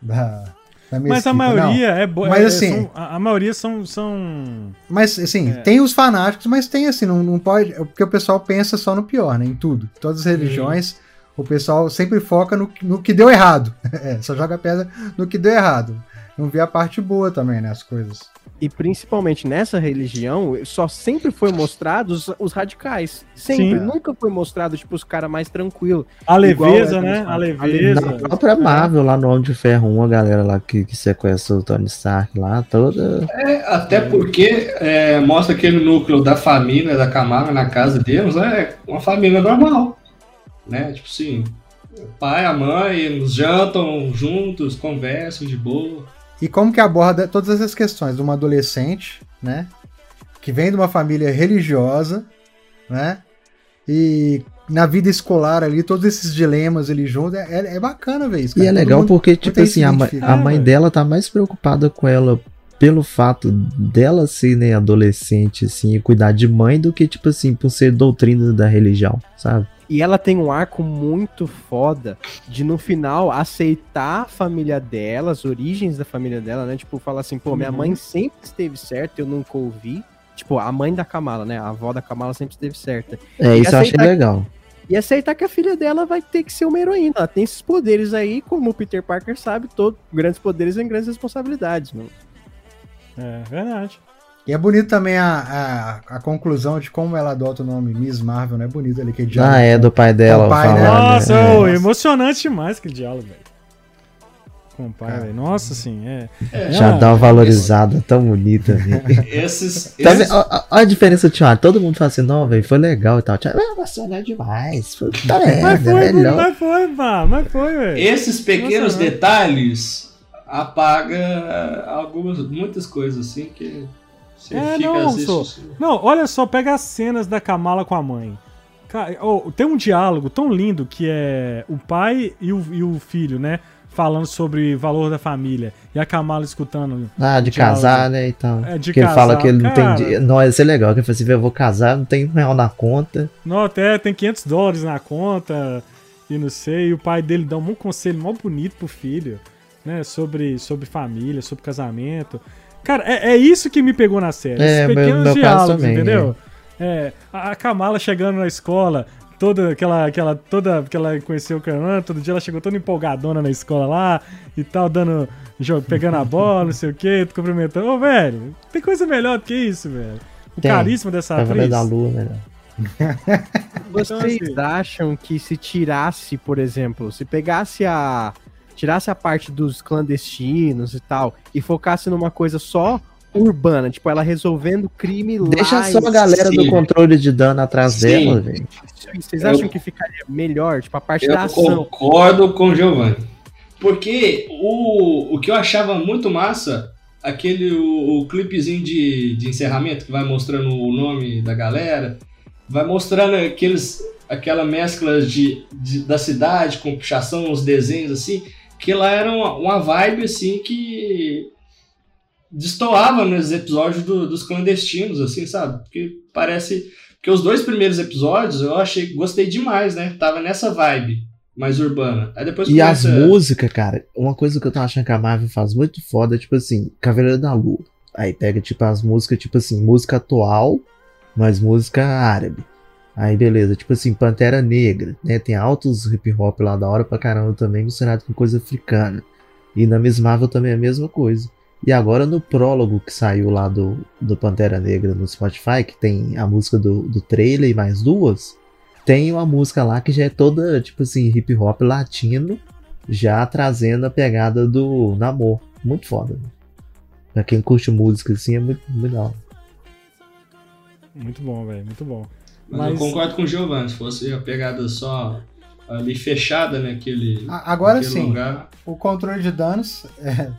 da, da Mas a maioria não. é boa. Mas é, assim, são, a, a, maioria são, são. Mas assim, é. tem os fanáticos, mas tem assim, não, não pode. Porque o pessoal pensa só no pior, né? Em tudo. Todas as religiões, o pessoal sempre foca no, no que deu errado. É, só joga pedra no que deu errado. Não vê a parte boa também, né? As coisas. E principalmente nessa religião, só sempre foi mostrado os, os radicais. Sempre. Sim. Nunca foi mostrado, tipo, os caras mais tranquilos. A leveza, né? A leveza. Na própria Marvel, lá no Homem de Ferro 1, a galera lá que, que sequestra o Tony Stark lá, toda. É, até porque é, mostra aquele núcleo da família, da Kamala na casa deles, é uma família normal. Né? Tipo assim, o pai, a mãe, eles jantam juntos, conversam de boa. E como que aborda todas essas questões de uma adolescente, né? Que vem de uma família religiosa, né? E na vida escolar ali, todos esses dilemas ali juntos, é, é bacana ver isso. Cara. E é legal mundo, porque, tipo assim, a, a, mãe dela tá mais preocupada com ela pelo fato dela ser, né, adolescente, assim, e cuidar de mãe do que, tipo assim, por ser doutrina da religião, sabe? E ela tem um arco muito foda de no final aceitar a família dela, as origens da família dela, né? Tipo, falar assim, pô, minha uhum. mãe sempre esteve certa, eu nunca ouvi. Tipo, a mãe da Kamala, né? A avó da Kamala sempre esteve certa. É, e isso eu achei legal. E aceitar que a filha dela vai ter que ser uma heroína. Ela tem esses poderes aí, como o Peter Parker sabe, todos grandes poderes vêm grandes responsabilidades, mano. É, verdade. E é bonito também a, a, a, conclusão de como ela adota o nome Miss Marvel, né? Bonito ali, aquele diálogo. Ah, é, do pai dela. Pai, né? Nossa, né? oh, emocionante demais aquele diálogo, velho. Com o pai, é. velho. Nossa, assim, é. é. Já dá uma valorizada tão bonita, velho. esses. Tá esses... Olha a diferença do Thiago. Todo mundo fala assim, não, velho, foi legal e tal. Thiago, é emocionante demais. Foi, tá mas, foi, melhor. mas foi, pá, mas foi, velho. Esses pequenos detalhes apaga algumas, muitas coisas, assim, que. Você é, não, só, não, olha só, pega as cenas da Kamala com a mãe. oh, tem um diálogo tão lindo que é o pai e o, e o filho, né? Falando sobre valor da família. E a Kamala escutando. Ah, de casar, né? Então. É, de que casar. ele fala que ele não Cara, tem. Não, ia ser legal. Que ele fala assim: eu vou casar, não tem um real na conta. Não, até tem 500 dólares na conta. E não sei. E o pai dele dá um conselho mó bonito pro filho, né? Sobre, sobre família, sobre casamento. Cara, é, é isso que me pegou na série. É, esses pequenos meu, meu diálogos, também, entendeu? É. é. a Kamala chegando na escola, toda aquela, aquela, toda que ela conheceu o Canan, todo dia ela chegou toda empolgadona na escola lá e tal, dando, pegando a bola, não sei o que, cumprimentando. Ô, velho, tem coisa melhor do que isso, velho. O tem, carisma dessa atriz. da lua, velho. Vocês então, assim, acham que se tirasse, por exemplo, se pegasse a tirasse a parte dos clandestinos e tal e focasse numa coisa só urbana, tipo ela resolvendo crime lá. Deixa só a galera Sim. do controle de dano atrás Sim. dela, gente. Vocês acham eu, que ficaria melhor, tipo a parte da ação? Eu concordo com o Giovanni. Porque o, o que eu achava muito massa, aquele o, o clipezinho de, de encerramento que vai mostrando o nome da galera, vai mostrando aqueles aquela mescla de, de da cidade com pichação, os desenhos assim que lá era uma, uma vibe assim que destoava nos episódios do, dos clandestinos, assim, sabe? Porque parece que os dois primeiros episódios eu achei, gostei demais, né? Tava nessa vibe mais urbana. Aí depois e começa... as músicas, cara, uma coisa que eu tô achando que a Marvel faz muito foda, tipo assim, Cavaleiro da Lua. Aí pega, tipo, as músicas, tipo assim, música atual, mas música árabe. Aí beleza, tipo assim, Pantera Negra, né? Tem altos hip hop lá da hora pra caramba também, misturado com coisa africana. E na Miss Marvel também é a mesma coisa. E agora no prólogo que saiu lá do, do Pantera Negra no Spotify, que tem a música do, do trailer e mais duas, tem uma música lá que já é toda, tipo assim, hip hop latino, já trazendo a pegada do Namor. Muito foda. Né? Pra quem curte música assim, é muito, muito legal. Muito bom, velho, muito bom. Mas, Mas, eu concordo com o Giovanni, se fosse a pegada só ali fechada, né? Aquele, Agora sim, lugar. o controle de danos é,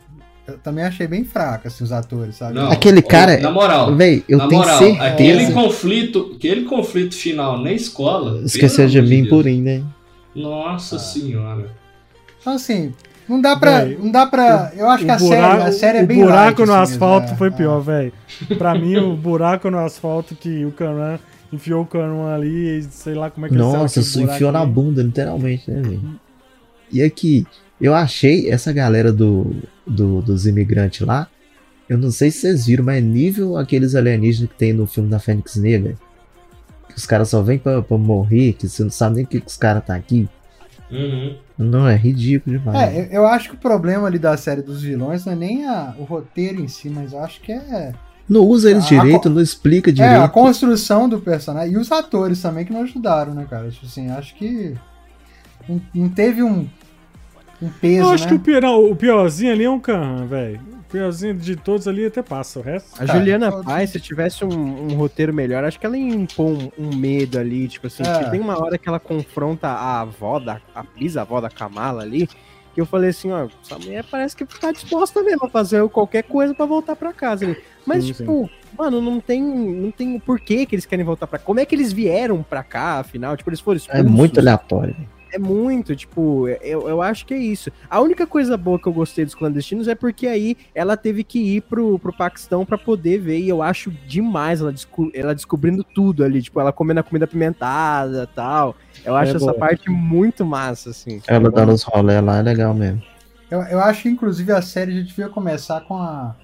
eu também achei bem fraco, assim, os atores, sabe? Não, aquele cara. Na moral. Véi, eu tenho moral, certeza. Aquele conflito, aquele conflito final na escola. Esquecer de mim por né? Nossa ah. senhora. Então, assim, não dá pra. Véio, não dá pra. Eu acho que a buraco, série, a série é bem O buraco light, no assim, asfalto foi é. pior, velho. Pra mim, o buraco no asfalto que o Canan enfiou o Canan ali e sei lá como é que Nossa, isso enfiou na bunda, literalmente, né, velho? E aqui, eu achei essa galera do, do, dos imigrantes lá. Eu não sei se vocês viram, mas é nível aqueles alienígenas que tem no filme da Fênix Negra. Que os caras só vêm pra, pra morrer, que você não sabe nem que, que os caras tá aqui. Uhum. Não, é ridículo demais. É, eu, acho que o problema ali da série dos vilões não é nem a, o roteiro em si, mas eu acho que é. Não usa eles a, direito, a, não explica direito. É, a construção do personagem. E os atores também que não ajudaram, né, cara? Tipo assim, acho que. Não, não teve um, um peso. Eu acho né? que o, pior, não, o piorzinho ali é um Khan, velho piorzinho de todos ali até passa, o resto. A Juliana Paz, se tivesse um, um, roteiro melhor, acho que ela ia impor um, um medo ali, tipo assim, é. tem uma hora que ela confronta a avó da. a bisavó da Kamala ali. Eu falei assim, ó, essa mulher parece que tá disposta mesmo a fazer qualquer coisa para voltar para casa ali. Mas, sim, tipo, sim. mano, não tem, não tem porquê que eles querem voltar para Como é que eles vieram para cá, afinal? Tipo, eles foram é expulsos. É muito aleatório. É muito, tipo, eu, eu acho que é isso. A única coisa boa que eu gostei dos clandestinos é porque aí ela teve que ir pro, pro Paquistão para poder ver, e eu acho demais ela, desco ela descobrindo tudo ali, tipo, ela comendo a comida apimentada tal. Eu acho é essa parte muito massa, assim. Ela dando os rolê lá é legal mesmo. Eu, eu acho que, inclusive, a série a gente devia começar com a,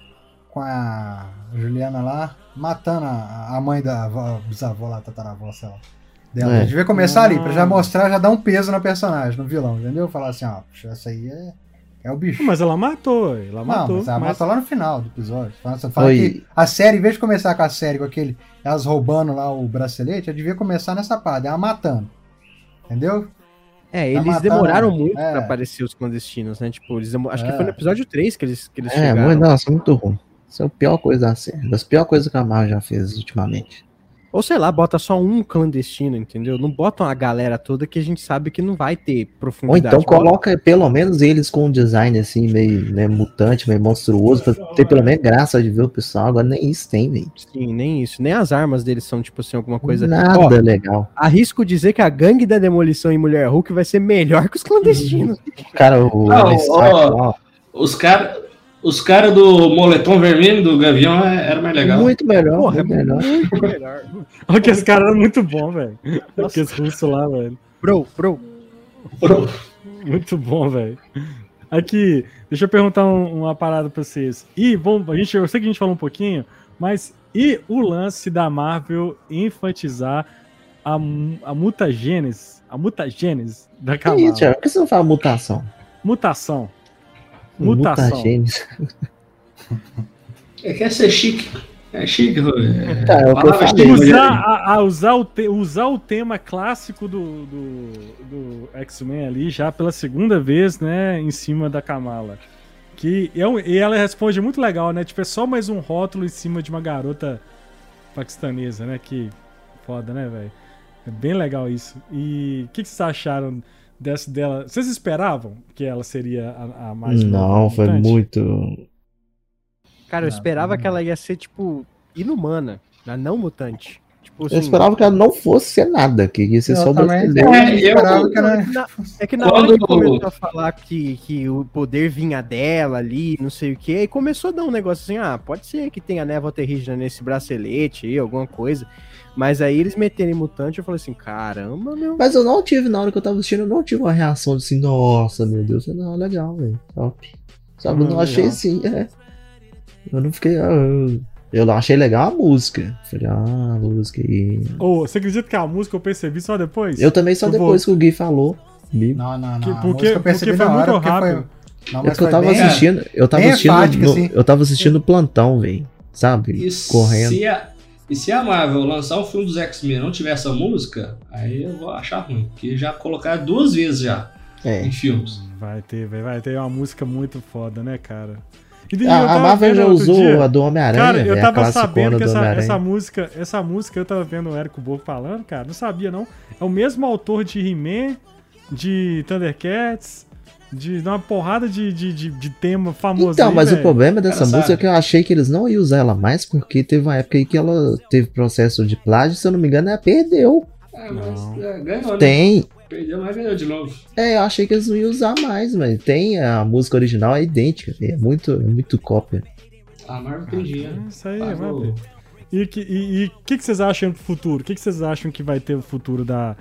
com a Juliana lá, matando a, a mãe da avó, bisavó lá, tataravó, sei lá dela. É. A gente devia começar ali, pra já ah. mostrar, já dar um peso na personagem, no vilão, entendeu? Falar assim, ó, essa aí é, é o bicho. Mas ela matou, ela não, matou. Mas ela mas... matou lá no final do episódio. Fala, fala que a série, em vez de começar com a série, com aquele, elas roubando lá o bracelete, ela devia começar nessa parte, ela matando. Entendeu? É, tá eles matando, demoraram muito é. pra aparecer os clandestinos, né? Tipo, eles demor... acho é. que foi no episódio 3 que eles, que eles é, chegaram. É, nossa, muito ruim. Isso é a pior coisa da série. Das piores coisas que a Marvel já fez ultimamente. Ou sei lá, bota só um clandestino, entendeu? Não bota uma galera toda que a gente sabe que não vai ter profundidade. Ou então coloca pelo menos eles com um design assim, meio né, mutante, meio monstruoso, pra ter pelo menos graça de ver o pessoal. Agora nem isso tem, velho. Sim, nem isso. Nem as armas deles são, tipo assim, alguma coisa. Nada Ó, legal. Arrisco dizer que a gangue da demolição em Mulher Hulk vai ser melhor que os clandestinos. Cara, o. Não, ó, os caras os caras do moletom vermelho do Gavião é, era mais legal. Muito melhor. Porra, muito melhor. Muito melhor. Olha que esse cara era muito bom, velho. Aqueles russos lá, velho. Bro, bro. Bro. Muito bom, velho. Aqui, deixa eu perguntar um, uma parada pra vocês. E, bom, a gente, eu sei que a gente falou um pouquinho, mas e o lance da Marvel enfatizar a, a mutagênese, a mutagênese da Kamala? Por que você não fala mutação? Mutação. Mutação. É, quer ser chique. É chique, é, tá, é o que eu falei. Usar, a, a usar, o te, usar o tema clássico do, do, do X-Men ali já pela segunda vez, né? Em cima da Kamala. Que eu, e ela responde muito legal, né? Tipo, é só mais um rótulo em cima de uma garota paquistanesa, né? Que foda, né, velho? É bem legal isso. E o que, que vocês acharam dessa dela. Vocês esperavam que ela seria a, a mais Não, foi muito. Cara, eu esperava que ela ia ser, tipo, inumana, a não mutante. Tipo, assim, eu esperava que ela não fosse ser nada, que ia ser só brasileiro. É, eu que ela... é que na Quando... hora que começou a falar que, que o poder vinha dela ali, não sei o que, aí começou a dar um negócio assim, ah, pode ser que tenha névoa terrígena nesse bracelete aí, alguma coisa. Mas aí eles meterem mutante, eu falei assim, caramba, meu. Mas eu não tive, na hora que eu tava assistindo, eu não tive uma reação assim, nossa, meu Deus, não, legal, velho. Top. Sabe, eu não hum, achei assim, é. Eu não fiquei. Eu, eu achei legal a música. Falei, ah, a música aí. Ô, você acredita que a música eu percebi só depois? Eu também só Eu depois vou- que o Gui falou. Não, não, não. Que- porque- eu percebi porque foi hora, muito porque foi- rápido. Não, É porque eu tava bem- assistindo. Eu tava assistindo. no- assim. Eu tava assistindo plantão, velho. Sabe? E Correndo. Se a, e se a Marvel lançar um filme dos X-Men e não tiver essa música, aí eu vou achar ruim. Porque já colocaram duas vezes já É. em filmes. Vai ter, vai, vai ter uma música muito foda, né, cara? E eu A, a Marvel já usou dia- a do Homem-Aranha. Cara, eu velho, a tava sabendo que essa, essa música, essa música eu tava vendo o Érico Borgo falando, cara, não sabia não. É o mesmo autor de He-Man, de Thundercats, de uma porrada de, de, de, de tema famoso Então, aí, mas o velho. problema dessa Cara, música sabe? é que eu achei que eles não iam usar ela mais, porque teve uma época aí que ela teve processo de plágio, se eu não me engano, ela perdeu. É, mas Não. é, ganhou, né? Tem. Perdeu, mas ganhou de novo. É, eu achei que eles não iam usar mais, mas tem a música original é idêntica, é muito, é muito cópia. A Marvel tem dinheiro. Isso aí, Pagou. vai ver. E o que, e, e que, que vocês acham do futuro? O que, que vocês acham que vai ter o futuro da,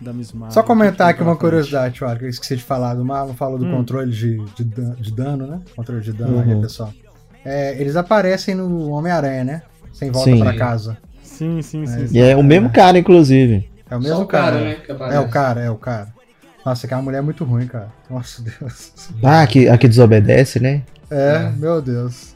da Miss Marvel? Só comentar Que aqui uma curiosidade, Tiago, que eu esqueci de falar. Do Marlon falou do Hum. controle de, de, de dano, né? Controle de dano Uhum. aí, pessoal. É, eles aparecem no Homem-Aranha, né? Sem volta Sim. pra casa. Sim, sim, sim. É, sim. E é o mesmo cara, inclusive. É o Só mesmo o cara, cara. né? É o cara, é o cara. Nossa, aquela mulher é muito ruim, cara. Nossa Deus. Ah, que, a que desobedece, né? É, É. meu Deus.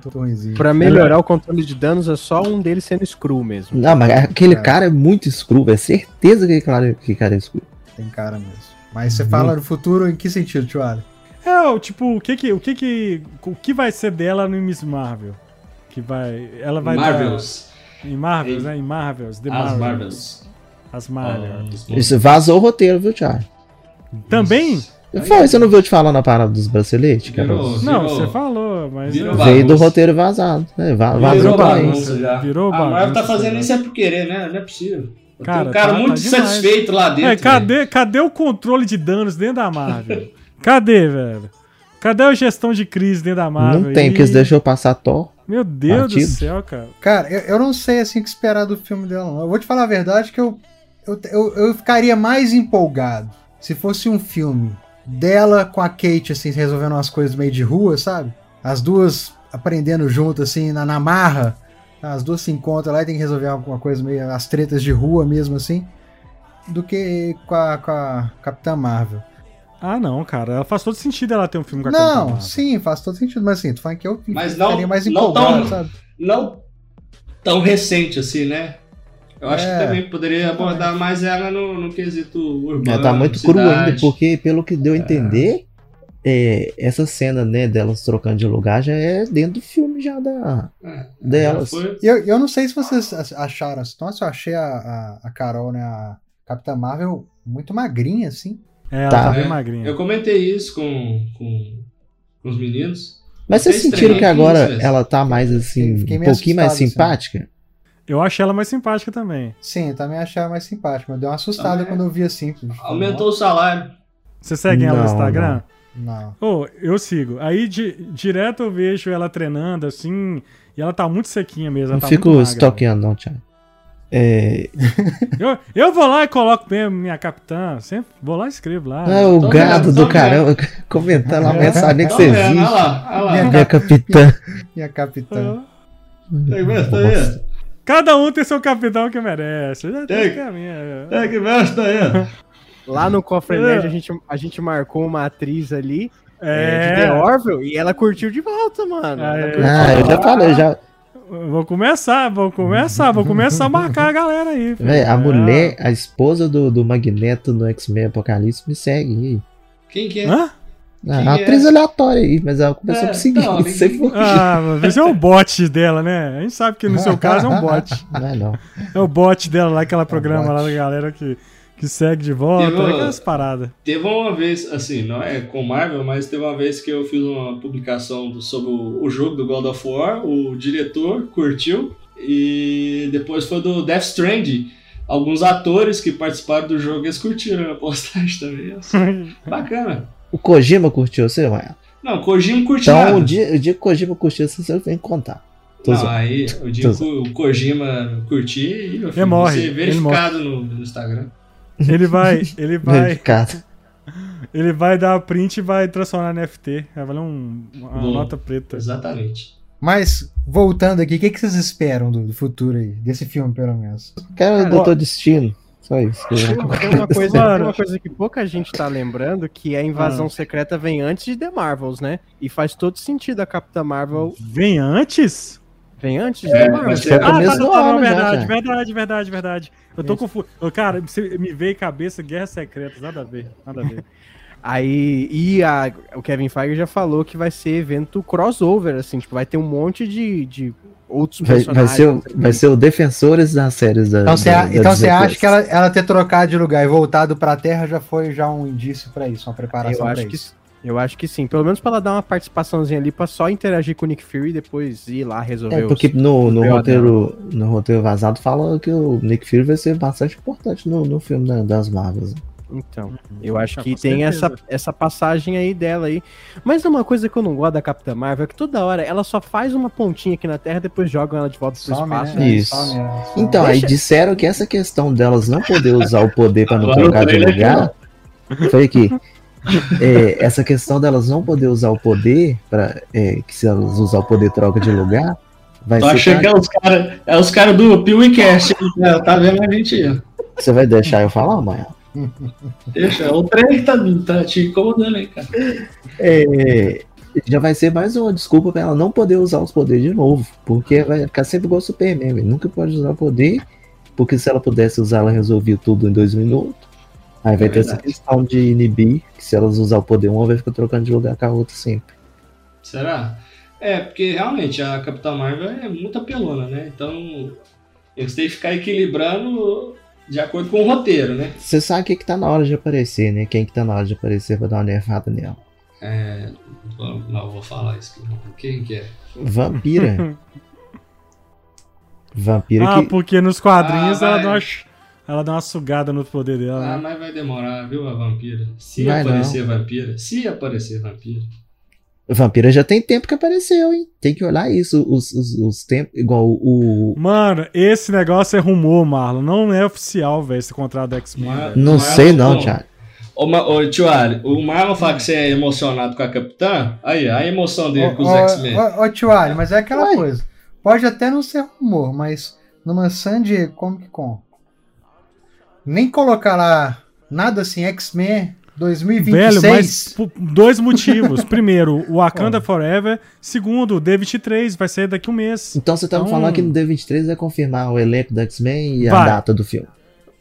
É Muito ruimzinho. Pra melhorar o controle de danos é só um deles sendo screw mesmo. Não, mas aquele É. cara é muito screw, é certeza que aquele cara, que cara é screw. Tem cara mesmo. Mas você fala do futuro em que sentido, Tio Ali? É, o tipo, o que que, o que que, o que vai ser dela no Miss Marvel? Que vai, ela vai Marvels. dar em Marvels, Ei. né? Em Marvels, The As Marvels. Marvels. As Marvels. Ah, Isso vazou o roteiro, viu, Thiago? Também? Foi, você não viu eu te falando a parada dos braceletes? Virou. os- Não, Virou- você falou, mas virou Veio do bagunça. roteiro vazado. É, va- Virou vazou bagunça já. Virou a Marvel bagunça, tá fazendo né? isso é por querer, né? Não é possível. Cara, Tem um cara tá- muito tá satisfeito lá dentro. É, cadê, cadê o controle de danos dentro da Marvel? cadê, velho? Cadê a gestão de crise dentro da Marvel? Não tem, aí? porque eles deixou passar Thor. Meu Deus Partido. do céu, cara. Cara, eu, eu não sei assim o que esperar do filme dela, não. Eu vou te falar a verdade que eu, eu, eu, eu ficaria mais empolgado se fosse um filme dela com a Kate, assim, resolvendo umas coisas meio de rua, sabe? As duas aprendendo junto, assim, na, na marra. As duas se encontram lá e tem que resolver alguma coisa meio. as tretas de rua mesmo, assim. Do que com a, com a Capitã Marvel. Ah, não, cara. Ela faz todo sentido ela ter um filme com a Capitã Não, Marvel. sim, faz todo sentido, mas assim, tu fala que eu Mas não- mais não empolgado, tão- sabe? Não tão recente assim, né? Eu acho É, que também poderia abordar mais ela no, no quesito urbano. Ela tá muito cru ainda, porque pelo que deu a entender, é, essa cena, né, delas trocando de lugar já é dentro do filme já da. É, delas. foi- Eu, eu não sei se vocês acharam assim. Nossa, eu achei a, a, a Carol, né? A Capitã Marvel muito magrinha, assim. É, ela Tá. tá, bem É, magrinha. Eu comentei isso com, com, com os meninos. Mas vocês É sentiram que é agora ela tá mais assim, um pouquinho mais assustado, assim. Eu achei ela mais simpática também. Sim, eu também achei ela mais simpática, mas deu uma assustada Também. quando eu vi assim. Aumentou o salário. Você segue ela no Não, Instagram? Não. Ô, eu sigo. Aí di- direto eu vejo ela treinando assim, e ela tá muito sequinha mesmo. Não tá fico stalkeando, não, Thiago. É, Eu, eu vou lá e coloco mesmo minha capitã. Sempre vou lá e escrevo lá. ah, o gado do caramba comentando a mensagem que você lá, lá. Minha Minha capitã. Minha capitã. Vendo? Tá vendo? Cada um tem seu capitão que merece. Já Tem. tem que é minha. É que mexe, tá. Lá no Cofre É. Nerd a gente, a gente marcou uma atriz ali é, de É. The Orville e ela curtiu de volta, mano. Ah, é. Ah, eu já falei, eu já. Vou começar, vou começar, vou começar a marcar a galera aí. Véi, a É, mulher, a esposa do, do Magneto no X-Men Apocalipse me segue aí. Quem que é? Hã? Ah, Quem a é? atriz aleatória aí, mas ela começou É, a me seguir. não, ninguém- quê. Ah, mas é o bot dela, né? A gente sabe que no seu caso é um bot. Não é não. É o bot dela lá, aquela programa lá da galera que, que segue de volta, Teve uma- aquelas paradas. Teve uma vez, assim, não é com Marvel, mas teve uma vez que eu fiz uma publicação do- sobre o, o jogo do God of War, o diretor curtiu, e depois foi do Death Stranding. Alguns atores que participaram do jogo, eles curtiram a postagem também. assim. Bacana. O Kojima curtiu você, Maia? Não, Kojima curtiu Então, nada. o dia, o dia que o Kojima curtiu você, você vem contar. Tô Não, zoando. aí o dia que o Kojima curtir, meu filho, morre, ser ele verificado no, no Instagram. Ele vai, ele vai, Verificado. ele vai dar print e vai transformar no NFT. Vai valer um, uma Bom. nota preta. Exatamente. Mas, voltando aqui, o que, que vocês esperam do, do futuro aí? Desse filme, pelo menos? Quero o Doutor Destino. Só isso. Tem uma, coisa, tem uma coisa que pouca gente tá lembrando, que a invasão ah. secreta vem antes de The Marvels, né? E faz todo sentido a Capitã Marvel. Vem antes? Vem antes de é, The Marvels. É, ah, tá, tá, tá, verdade, já, verdade, verdade, verdade. Eu tô confuso. Cara, me veio cabeça Guerra Secreta, nada a ver, nada a ver. Aí, e a, o Kevin Feige já falou que vai ser evento crossover, assim, tipo, vai ter um monte de, de outros vai, personagens. Vai ser, o, vai ser o Defensores das séries da. Então você então acha que ela, ela ter trocado de lugar e voltado pra Terra já foi já um indício para isso, uma preparação para isso? Que, eu acho que sim. Pelo menos para ela dar uma participaçãozinha ali pra só interagir com o Nick Fury e depois ir lá resolver É, porque no, no, roteiro, no roteiro vazado fala que o Nick Fury vai ser bastante importante no, no filme da, das Marvels. Então, uhum. eu acho que tem essa, essa passagem aí dela aí. Mas uma coisa que eu não gosto da Capitã Marvel é que toda hora ela só faz uma pontinha aqui na Terra depois jogam ela de volta pro Some, espaço. Né? Isso. Some, Então, Deixa... aí disseram que essa questão delas não poder usar o poder para não trocar de lugar. Foi aqui. É, essa questão delas não poder usar o poder, para é, que se elas usar o poder troca de lugar. Vai Tô achando que é os caras é os cara do PeeWeeCast, né? tá vendo a gente aí. Você vai deixar eu falar, amanhã? Deixa, o trem tá, tá te incomodando aí, cara. É, já vai ser mais uma desculpa pra ela não poder usar os poderes de novo. Porque vai ficar sempre igual o Superman, nunca pode usar o poder. Porque se ela pudesse usar, ela resolvia tudo em dois minutos. Aí vai é ter verdade. essa questão de inibir, que se elas usar o poder uma, vai ficar trocando de lugar com a outra sempre. Será? É, porque realmente a Capitã Marvel é muito apelona, né? Então eles têm que ficar equilibrando de acordo com o roteiro, né? Você sabe o que, que tá na hora de aparecer, né? Quem que tá na hora de aparecer pra dar uma nerfada nela. É. Não, vou falar isso. Quem que é? Vampira. Vampira ah, que... porque nos quadrinhos ah, ela, dá uma, ela dá uma sugada no poder dela. Ah, né? mas vai demorar, viu, a vampira? Se vai aparecer não. vampira. Se aparecer vampira. Vampira já tem tempo que apareceu, hein? Tem que olhar isso, os, os, os tempos, igual o... Mano, esse negócio é rumor, Marlon. Não é oficial, velho, esse contrato do X-Men. Não sei não, Thiago. Ô, ô tio Ali, o Marlon fala que você é emocionado com a Capitã. Aí, a emoção dele ô, com os X-Men. Ô, ô, tio Ali, mas é aquela Ué. coisa. Pode até não ser rumor, mas numa Sandy Comic Con, nem colocar lá nada assim, X-Men 2026. Velho, mas dois motivos. Primeiro, o Wakanda Forever. Segundo, o D23 vai ser daqui um mês. Então você tá então... me falando que no D23 vai confirmar o elenco do X-Men e vai. a data do filme.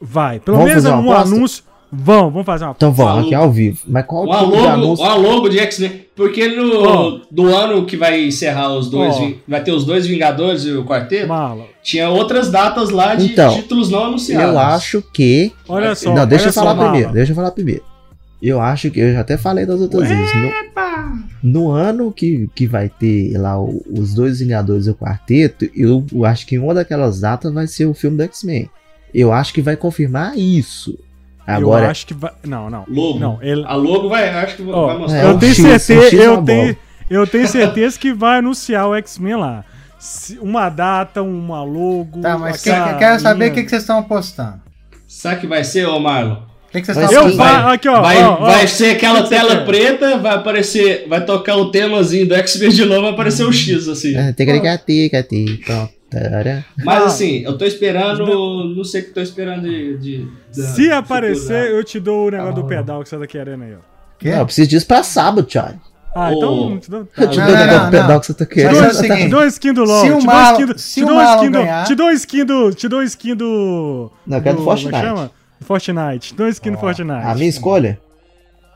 Vai. Pelo vamos menos um anúncio. Vão, vamos fazer uma Então vamos, aqui ao vivo. Mas qual o tipo de anúncio? Uma logo de X-Men. Porque no oh. do ano que vai encerrar os dois, oh. vai ter os dois Vingadores e o quarteto. Mala. Tinha outras datas lá de então, títulos não anunciados. Eu acho que. Olha só. Não, deixa eu falar só, primeiro. Deixa eu falar primeiro. Eu acho que eu já até falei das outras vezes. No, no, ano que, que vai ter lá o, os dois Vingadores e o quarteto, eu, eu, acho que uma daquelas datas vai ser o filme do X-Men. Eu acho que vai confirmar isso. Agora, eu acho que vai. Não, não. Logo. Não, ele... A logo vai, acho que oh, vai mostrar. É, eu tenho X, certeza, eu tenho, eu tenho certeza que vai anunciar o X-Men lá. Uma data, uma logo. Tá, mas que, quero saber o que, que vocês estão apostando. Sabe que vai ser, ô Marlon? Que, que vocês estão vai, aqui, ó, vai, ó, vai ser aquela tela preta, vai aparecer, vai tocar o temazinho do X-Men de novo, vai aparecer o um X, assim. É, Mas assim, eu tô esperando, não sei o que tô esperando de. de Se aparecer, eu te dou o negócio do pedal que você tá querendo aí, ó. Que? Não, eu preciso disso pra sábado, Thiago. Ah, oh. então. Te dou, eu te dou o negócio do pedal que você tá querendo. Te dou skin do LOL. Te dou skin do. Te dou skin do. Te dou skin do. Te dou skin do. Não, eu quero do Fortnite. Fortnite. Dois skins no Fortnite. A minha escolha?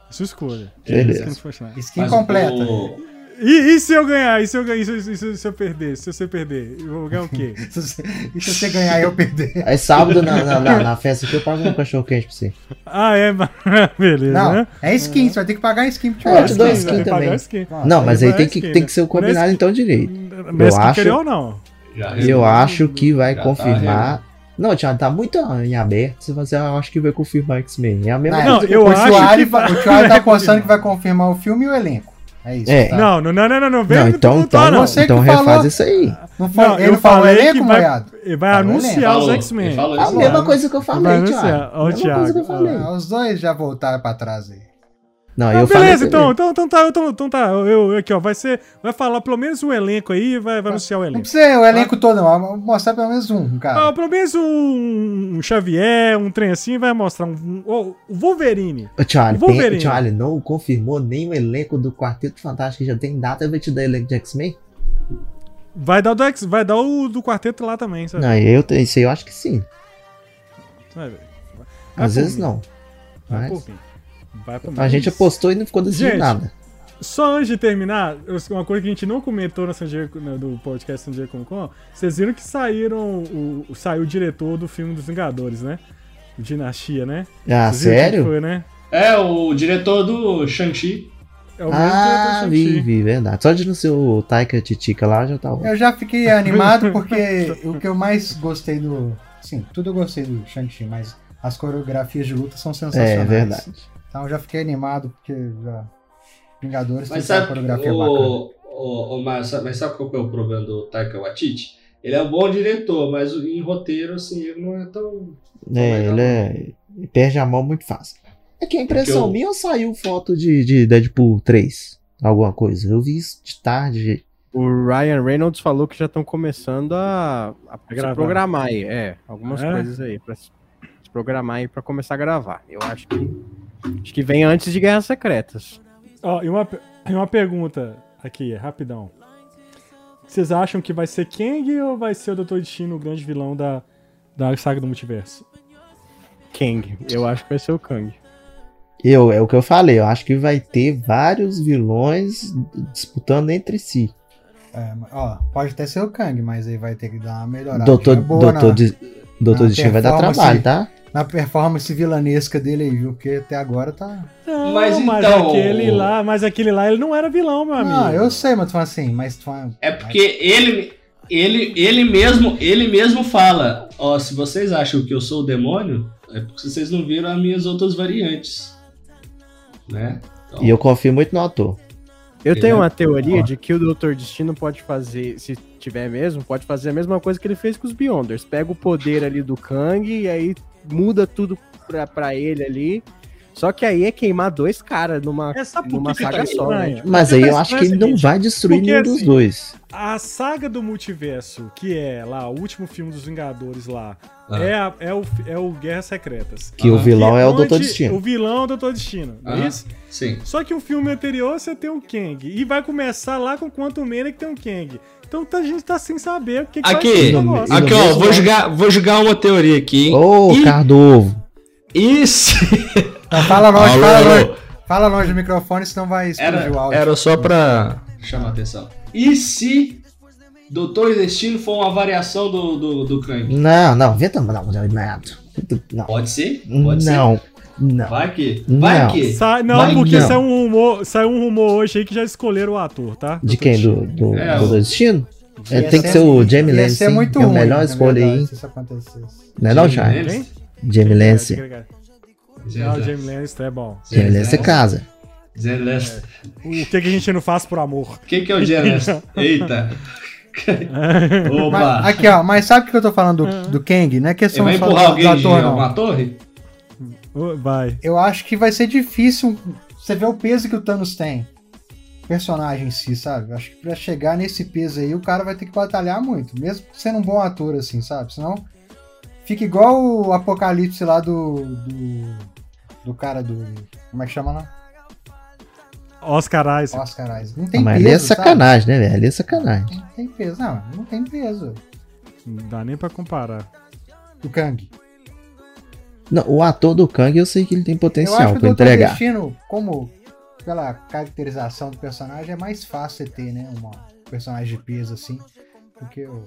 Sua escolha. Beleza. Skin, skin completa. O... E, e, se eu ganhar? E se eu, ganhar? E se, e se, se eu perder? Se você perder, eu vou ganhar o quê? e se você ganhar e eu perder? Aí sábado na, na, na, na festa que eu pago um cachorro quente pra você. Ah, é? Beleza. Não, né? é skin, você vai ter que pagar skin pra é, eu te dou skin também. Skin. Não, mas aí tem que, tem que ser o combinado então direito. Eu acho, ou não? Eu acho que vai tá confirmar não, Thiago, tá muito em aberto. Você eu acho que vai confirmar X-Men. É a mesma não, coisa. eu o acho que... O Thiago tá apostando que vai confirmar o filme e o elenco. É isso. É. Tá? Não, não, não, não, não, não. Vem não então, então, não. Você então refaz falou... isso aí. Não, foi, não, eu falei elenco, que vai, vai anunciar os X-Men. A mesma coisa que eu falei, Thiago. A mesma coisa que eu falei. os dois já voltaram pra trás aí. Não, ah, eu beleza, então, então, então tá, então, então tá. Eu, eu, aqui, ó, vai ser. Vai falar pelo menos um elenco aí, vai, vai anunciar o elenco. Não precisa o elenco ah. todo, não. Mostrar pelo menos um, cara. Ah, pelo menos um, um Xavier, um trem assim, vai mostrar um. um o Wolverine. O Charlie, Wolverine. Tem, Charlie não confirmou nem o elenco do Quarteto Fantástico que já tem data, vai te dar elenco de X-Men? Vai dar o do, X, vai dar o do quarteto lá também, sabe? Não, eu, isso aí eu acho que sim. Vai, vai. Às vezes mim. não. Vai mas... Vai a gente apostou e não ficou decidindo gente, nada. Só antes de terminar, uma coisa que a gente não comentou no, San Diego, no podcast San Diego Comic Con, vocês viram que saíram o, saiu o diretor do filme dos Vingadores, né? O Dinastia, né? Ah, vocês sério? Foi, né? É, o diretor do Shang-Chi. É o ah, vi, vi, verdade. Só de não ser o Taika Titica lá já tá Eu já fiquei animado porque o que eu mais gostei do. Sim, tudo eu gostei do Shang-Chi, mas as coreografias de luta são sensacionais. É verdade. Então eu já fiquei animado porque já. Vingadores mas tem uma coreografia o, bacana. O, o, mas, mas sabe qual é o problema do Taika Waititi? Ele é um bom diretor, mas em roteiro, assim, ele não é tão. É, ele é. Perde a mão muito fácil. É que a impressão eu... minha saiu foto de, de Deadpool 3? Alguma coisa. Eu vi isso de tarde. O Ryan Reynolds falou que já estão começando a, a se programar aí. É, algumas é? coisas aí. Pra se programar aí pra começar a gravar. Eu acho que. Acho que vem antes de Guerras Secretas. Ó, oh, e uma, e uma pergunta aqui, rapidão. Vocês acham que vai ser Kang ou vai ser o Dr. Destino o grande vilão da, da saga do multiverso? Kang. Eu acho que vai ser o Kang. Eu, é o que eu falei, eu acho que vai ter vários vilões disputando entre si. É, ó, pode até ser o Kang, mas aí vai ter que dar uma melhorada. Doutor, boa doutor, na, de, doutor Destino vai dar trabalho, tá? Na performance vilanesca dele aí, viu? Porque até agora tá. Não, mas, mas então... aquele lá, mas aquele lá ele não era vilão, meu amigo. Não, eu sei, mas tu fala assim, mas tu fala... É porque ele, ele, ele mesmo, ele mesmo fala, ó, se vocês acham que eu sou o demônio, é porque vocês não viram as minhas outras variantes né? Então, e eu confio muito no ator. Eu tenho é uma teoria de que o Doutor Destino pode fazer, se tiver mesmo, pode fazer a mesma coisa que ele fez com os Beyonders. Pega o poder ali do Kang e aí muda tudo pra, pra ele ali. Só que aí é queimar dois caras numa, é, numa saga tá só, né? Mas aí eu acho que ele não vai destruir nenhum assim, dos dois. A saga do multiverso, que é lá, o último filme dos Vingadores lá, ah. É, a, é, o, é o Guerras Secretas. Que o vilão que é o Doutor Destino. O vilão é o Doutor Destino, não é isso? Sim. Só que o filme anterior você tem o Kang. E vai começar lá com Quantum Mania que tem o Kang. Então tá, a gente tá sem saber o que, que aqui, vai ser Aqui, ó, vou jogar, vou jogar uma teoria aqui. Ô, oh, Cardovo. Isso. Não, fala longe, alô, fala longe. Fala longe do microfone, senão vai explodir era, o áudio. Era só pra chamar a atenção. E se Doutor Destino foi uma variação do, do, do Kang. Não, não, vê também. Não, não. Pode ser? Pode não. ser. Não. Vai que. Vai não. que. Sa não, Vai porque não. Saiu, um rumor, saiu um rumor hoje aí que já escolheram o ator, tá? De quem? Do, do, é, do Destino? É, tem que ser o Jamie Lance. É muito é a melhor escolha aí. Se isso acontecesse. Não é não, Charlie? Jamie Lance. Não, o Jamie Lance é bom. Jamie Lance é casa. Jamie Lance. O que, que a gente não faz por amor? O que, é o Jamie Lance? Eita. Opa. Mas, aqui, ó, mas sabe o que eu tô falando do, do Kang? Não é questão Ele vai empurrar alguém de ator, uma torre? Vai. Eu acho que vai ser difícil você ver o peso que o Thanos tem. Personagem em si, sabe? Acho que pra chegar nesse peso aí, o cara vai ter que batalhar muito. Mesmo sendo um bom ator, assim, sabe? Senão fica igual o Apocalipse lá do. do, do cara do. Como é que chama lá? Oscar Isaac. Oscar Isaac. Não tem mas peso. Mas ali é sacanagem, sabe? né, velho? Ali é sacanagem. Não tem peso. Não, não tem peso. Não dá nem pra comparar. O Kang. Não, o ator do Kang eu sei que ele tem potencial para entregar. Destino, como pela caracterização do personagem, é mais fácil você ter, né? Um personagem de peso assim. Do que o.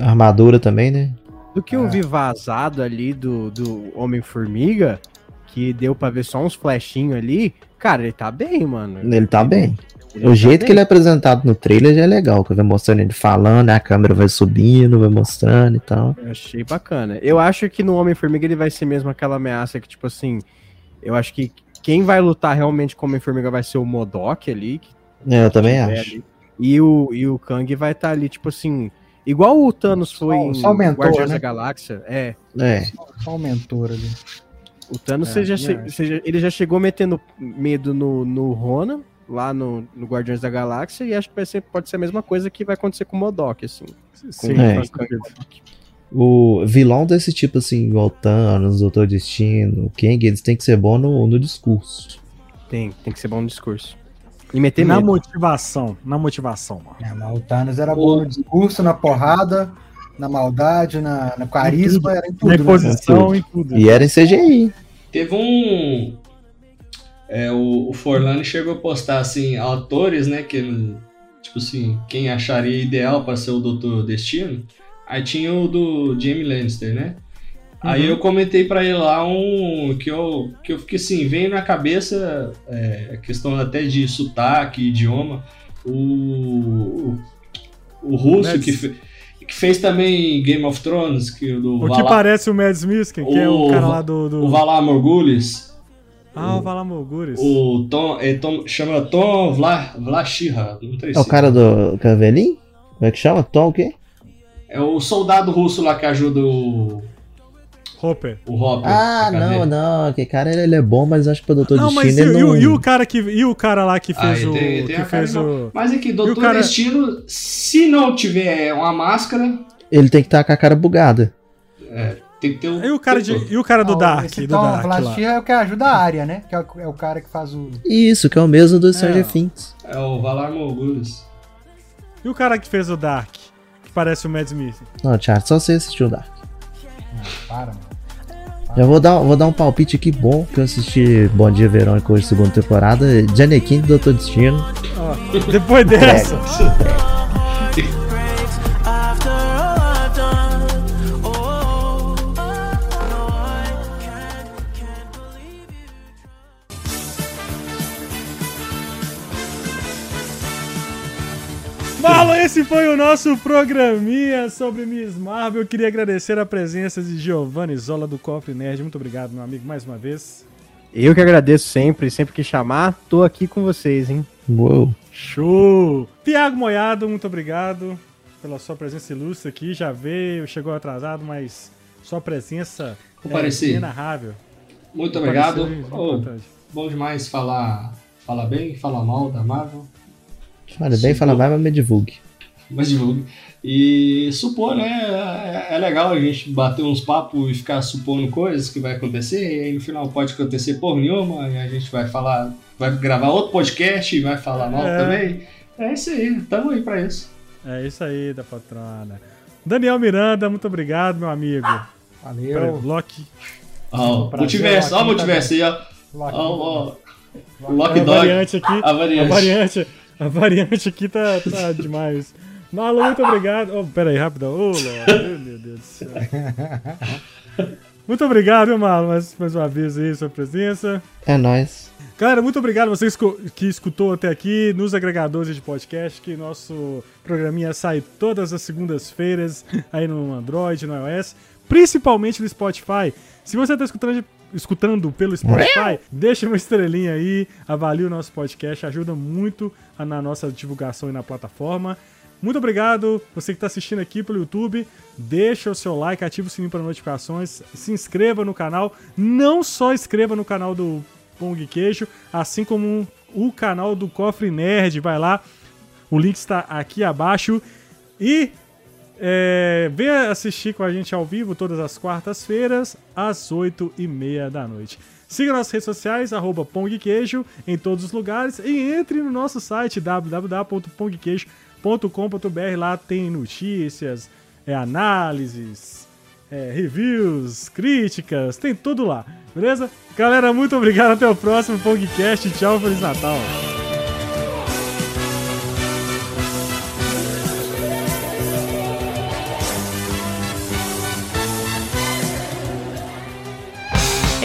Armadura também, né? Do que eu vi vazado ali do, do Homem-Formiga, que deu pra ver só uns flechinhos ali, Cara, ele tá bem, mano. Ele tá bem. Ele o tá jeito bem. que ele é apresentado no trailer já é legal, que vai mostrando ele falando, a câmera vai subindo, vai mostrando e tal. Eu achei bacana. Eu acho que no Homem-Formiga ele vai ser mesmo aquela ameaça que, tipo assim, eu acho que quem vai lutar realmente com o Homem-Formiga vai ser o Modok ali. é, eu também acho. Ali. E o, e o Kang vai estar tá ali, tipo assim, igual o Thanos foi só, em só mentor, Guardiões né? da Galáxia. É. É. Só, só o mentor ali. O Thanos, é, já che... ele já chegou metendo medo no, no Ronan, lá no, no Guardiões da Galáxia, e acho que vai ser, pode ser a mesma coisa que vai acontecer com o Modok, assim. Sim, é. O vilão desse tipo, assim, igual Thanos, Doutor Destino, Kang, eles têm que ser bons no, no discurso. Tem, tem que ser bom no discurso. E meter na medo. motivação, na motivação, mano. É, mas o Thanos era bom no discurso, na porrada, na maldade, na, na carisma, era em tudo. Na exposição, né? em tudo. E era em CGI. Teve um. É, o, o Forlani chegou a postar assim, autores, né? Que, tipo assim, quem acharia ideal para ser o Doutor Destino. Aí tinha o do Jamie Lannister, né? Uhum. Aí eu comentei para ele lá um que eu, que eu fiquei assim, veio na cabeça é, a questão até de sotaque, idioma. O, o, o russo que, fe, que fez também Game of Thrones, que do O que parece o Mads Miskin, que o, é o cara lá do, do... O Valar Morgulis. Ah, o, o Valar Morgulis. O Tom, é, Tom chama Tom Vla, Vlashira, não sei É o cara do Cavelim? Como é que chama? Tom o quê? É o soldado russo lá que ajuda o Hopper. O Hopper. Ah, não, não. Que cara ele é bom, mas acho que o Doutor não, Destino. Mas e, não... e, o cara que e o cara lá que fez ah, o tem, tem que fez o... Mas é que Doutor cara... Destino, se não tiver uma máscara, ele tem que estar tá com a cara bugada. É, tem que ter um. E o cara, de, e o cara do ah, Dark? Do então, Dark Vlastia é o que ajuda a área, né? Que é o, é o, cara que faz o. Isso, que é o mesmo do é, Stranger Things. É o Valar Morgulhos. E o cara que fez o Dark? Que parece o Mads Smith. Não, Charles, só você assistiu o Dark. Não, para, mano. Já vou dar, vou dar um palpite aqui bom, que eu assisti Bom Dia Verônica hoje, segunda temporada. Janequim do Doutor Destino. Oh, depois dessa. Fala, esse foi o nosso programinha sobre Miss Marvel. Eu queria agradecer a presença de Giovanni Zola do Cofre Nerd. Muito obrigado, meu amigo, mais uma vez. Eu que agradeço sempre, sempre que chamar, tô aqui com vocês, hein? Uou! Show! Tiago Moiado, muito obrigado pela sua presença ilustre aqui. Já veio, chegou atrasado, mas sua presença Compareci. é inenarrável. Muito obrigado. Oh, bom demais falar, falar bem, falar mal da Marvel. Fala bem, fala mais, mas me divulgue. Mas divulgue. E supor, né? É, é, legal a gente bater uns papos e ficar supondo coisas que vai acontecer, e aí no final pode acontecer por nenhuma, e a gente vai falar, vai gravar outro podcast e vai falar mal é. também. É isso aí, tamo aí pra isso. É isso aí, da patrona. Daniel Miranda, muito obrigado, meu amigo. Valeu. Loki. Oh, multiverso, ó, o multiverso aí, ó. Loki Dog. A variante aqui. A variante. A variante. A variante aqui tá, tá demais. Malu, muito obrigado. Oh, pera aí, rapidão. Ô, oh, meu Deus do céu. Muito obrigado, Malu, mais, mais uma vez aí, sua presença. É nóis. Galera, muito obrigado a vocês que escutou até aqui nos agregadores de podcast, que nosso programinha sai todas as segundas-feiras aí no Android, no iOS, principalmente no Spotify. Se você está escutando escutando pelo Spotify, deixa uma estrelinha aí, avalie o nosso podcast, ajuda muito na nossa divulgação e na plataforma. Muito obrigado, você que está assistindo aqui pelo YouTube, deixa o seu like, ativa o sininho para notificações, se inscreva no canal, não só inscreva no canal do Pong Queijo, assim como o canal do Cofre Nerd, vai lá, o link está aqui abaixo e é, venha assistir com a gente ao vivo todas as quartas-feiras, às 8 e meia da noite. Siga nossas redes sociais, arroba Pongqueijo, em todos os lugares. E entre no nosso site, www.pongqueijo.com.br. Lá tem notícias, é, análises, é, reviews, críticas, tem tudo lá, beleza? Galera, muito obrigado. Até o próximo Pongcast. Tchau, Feliz Natal.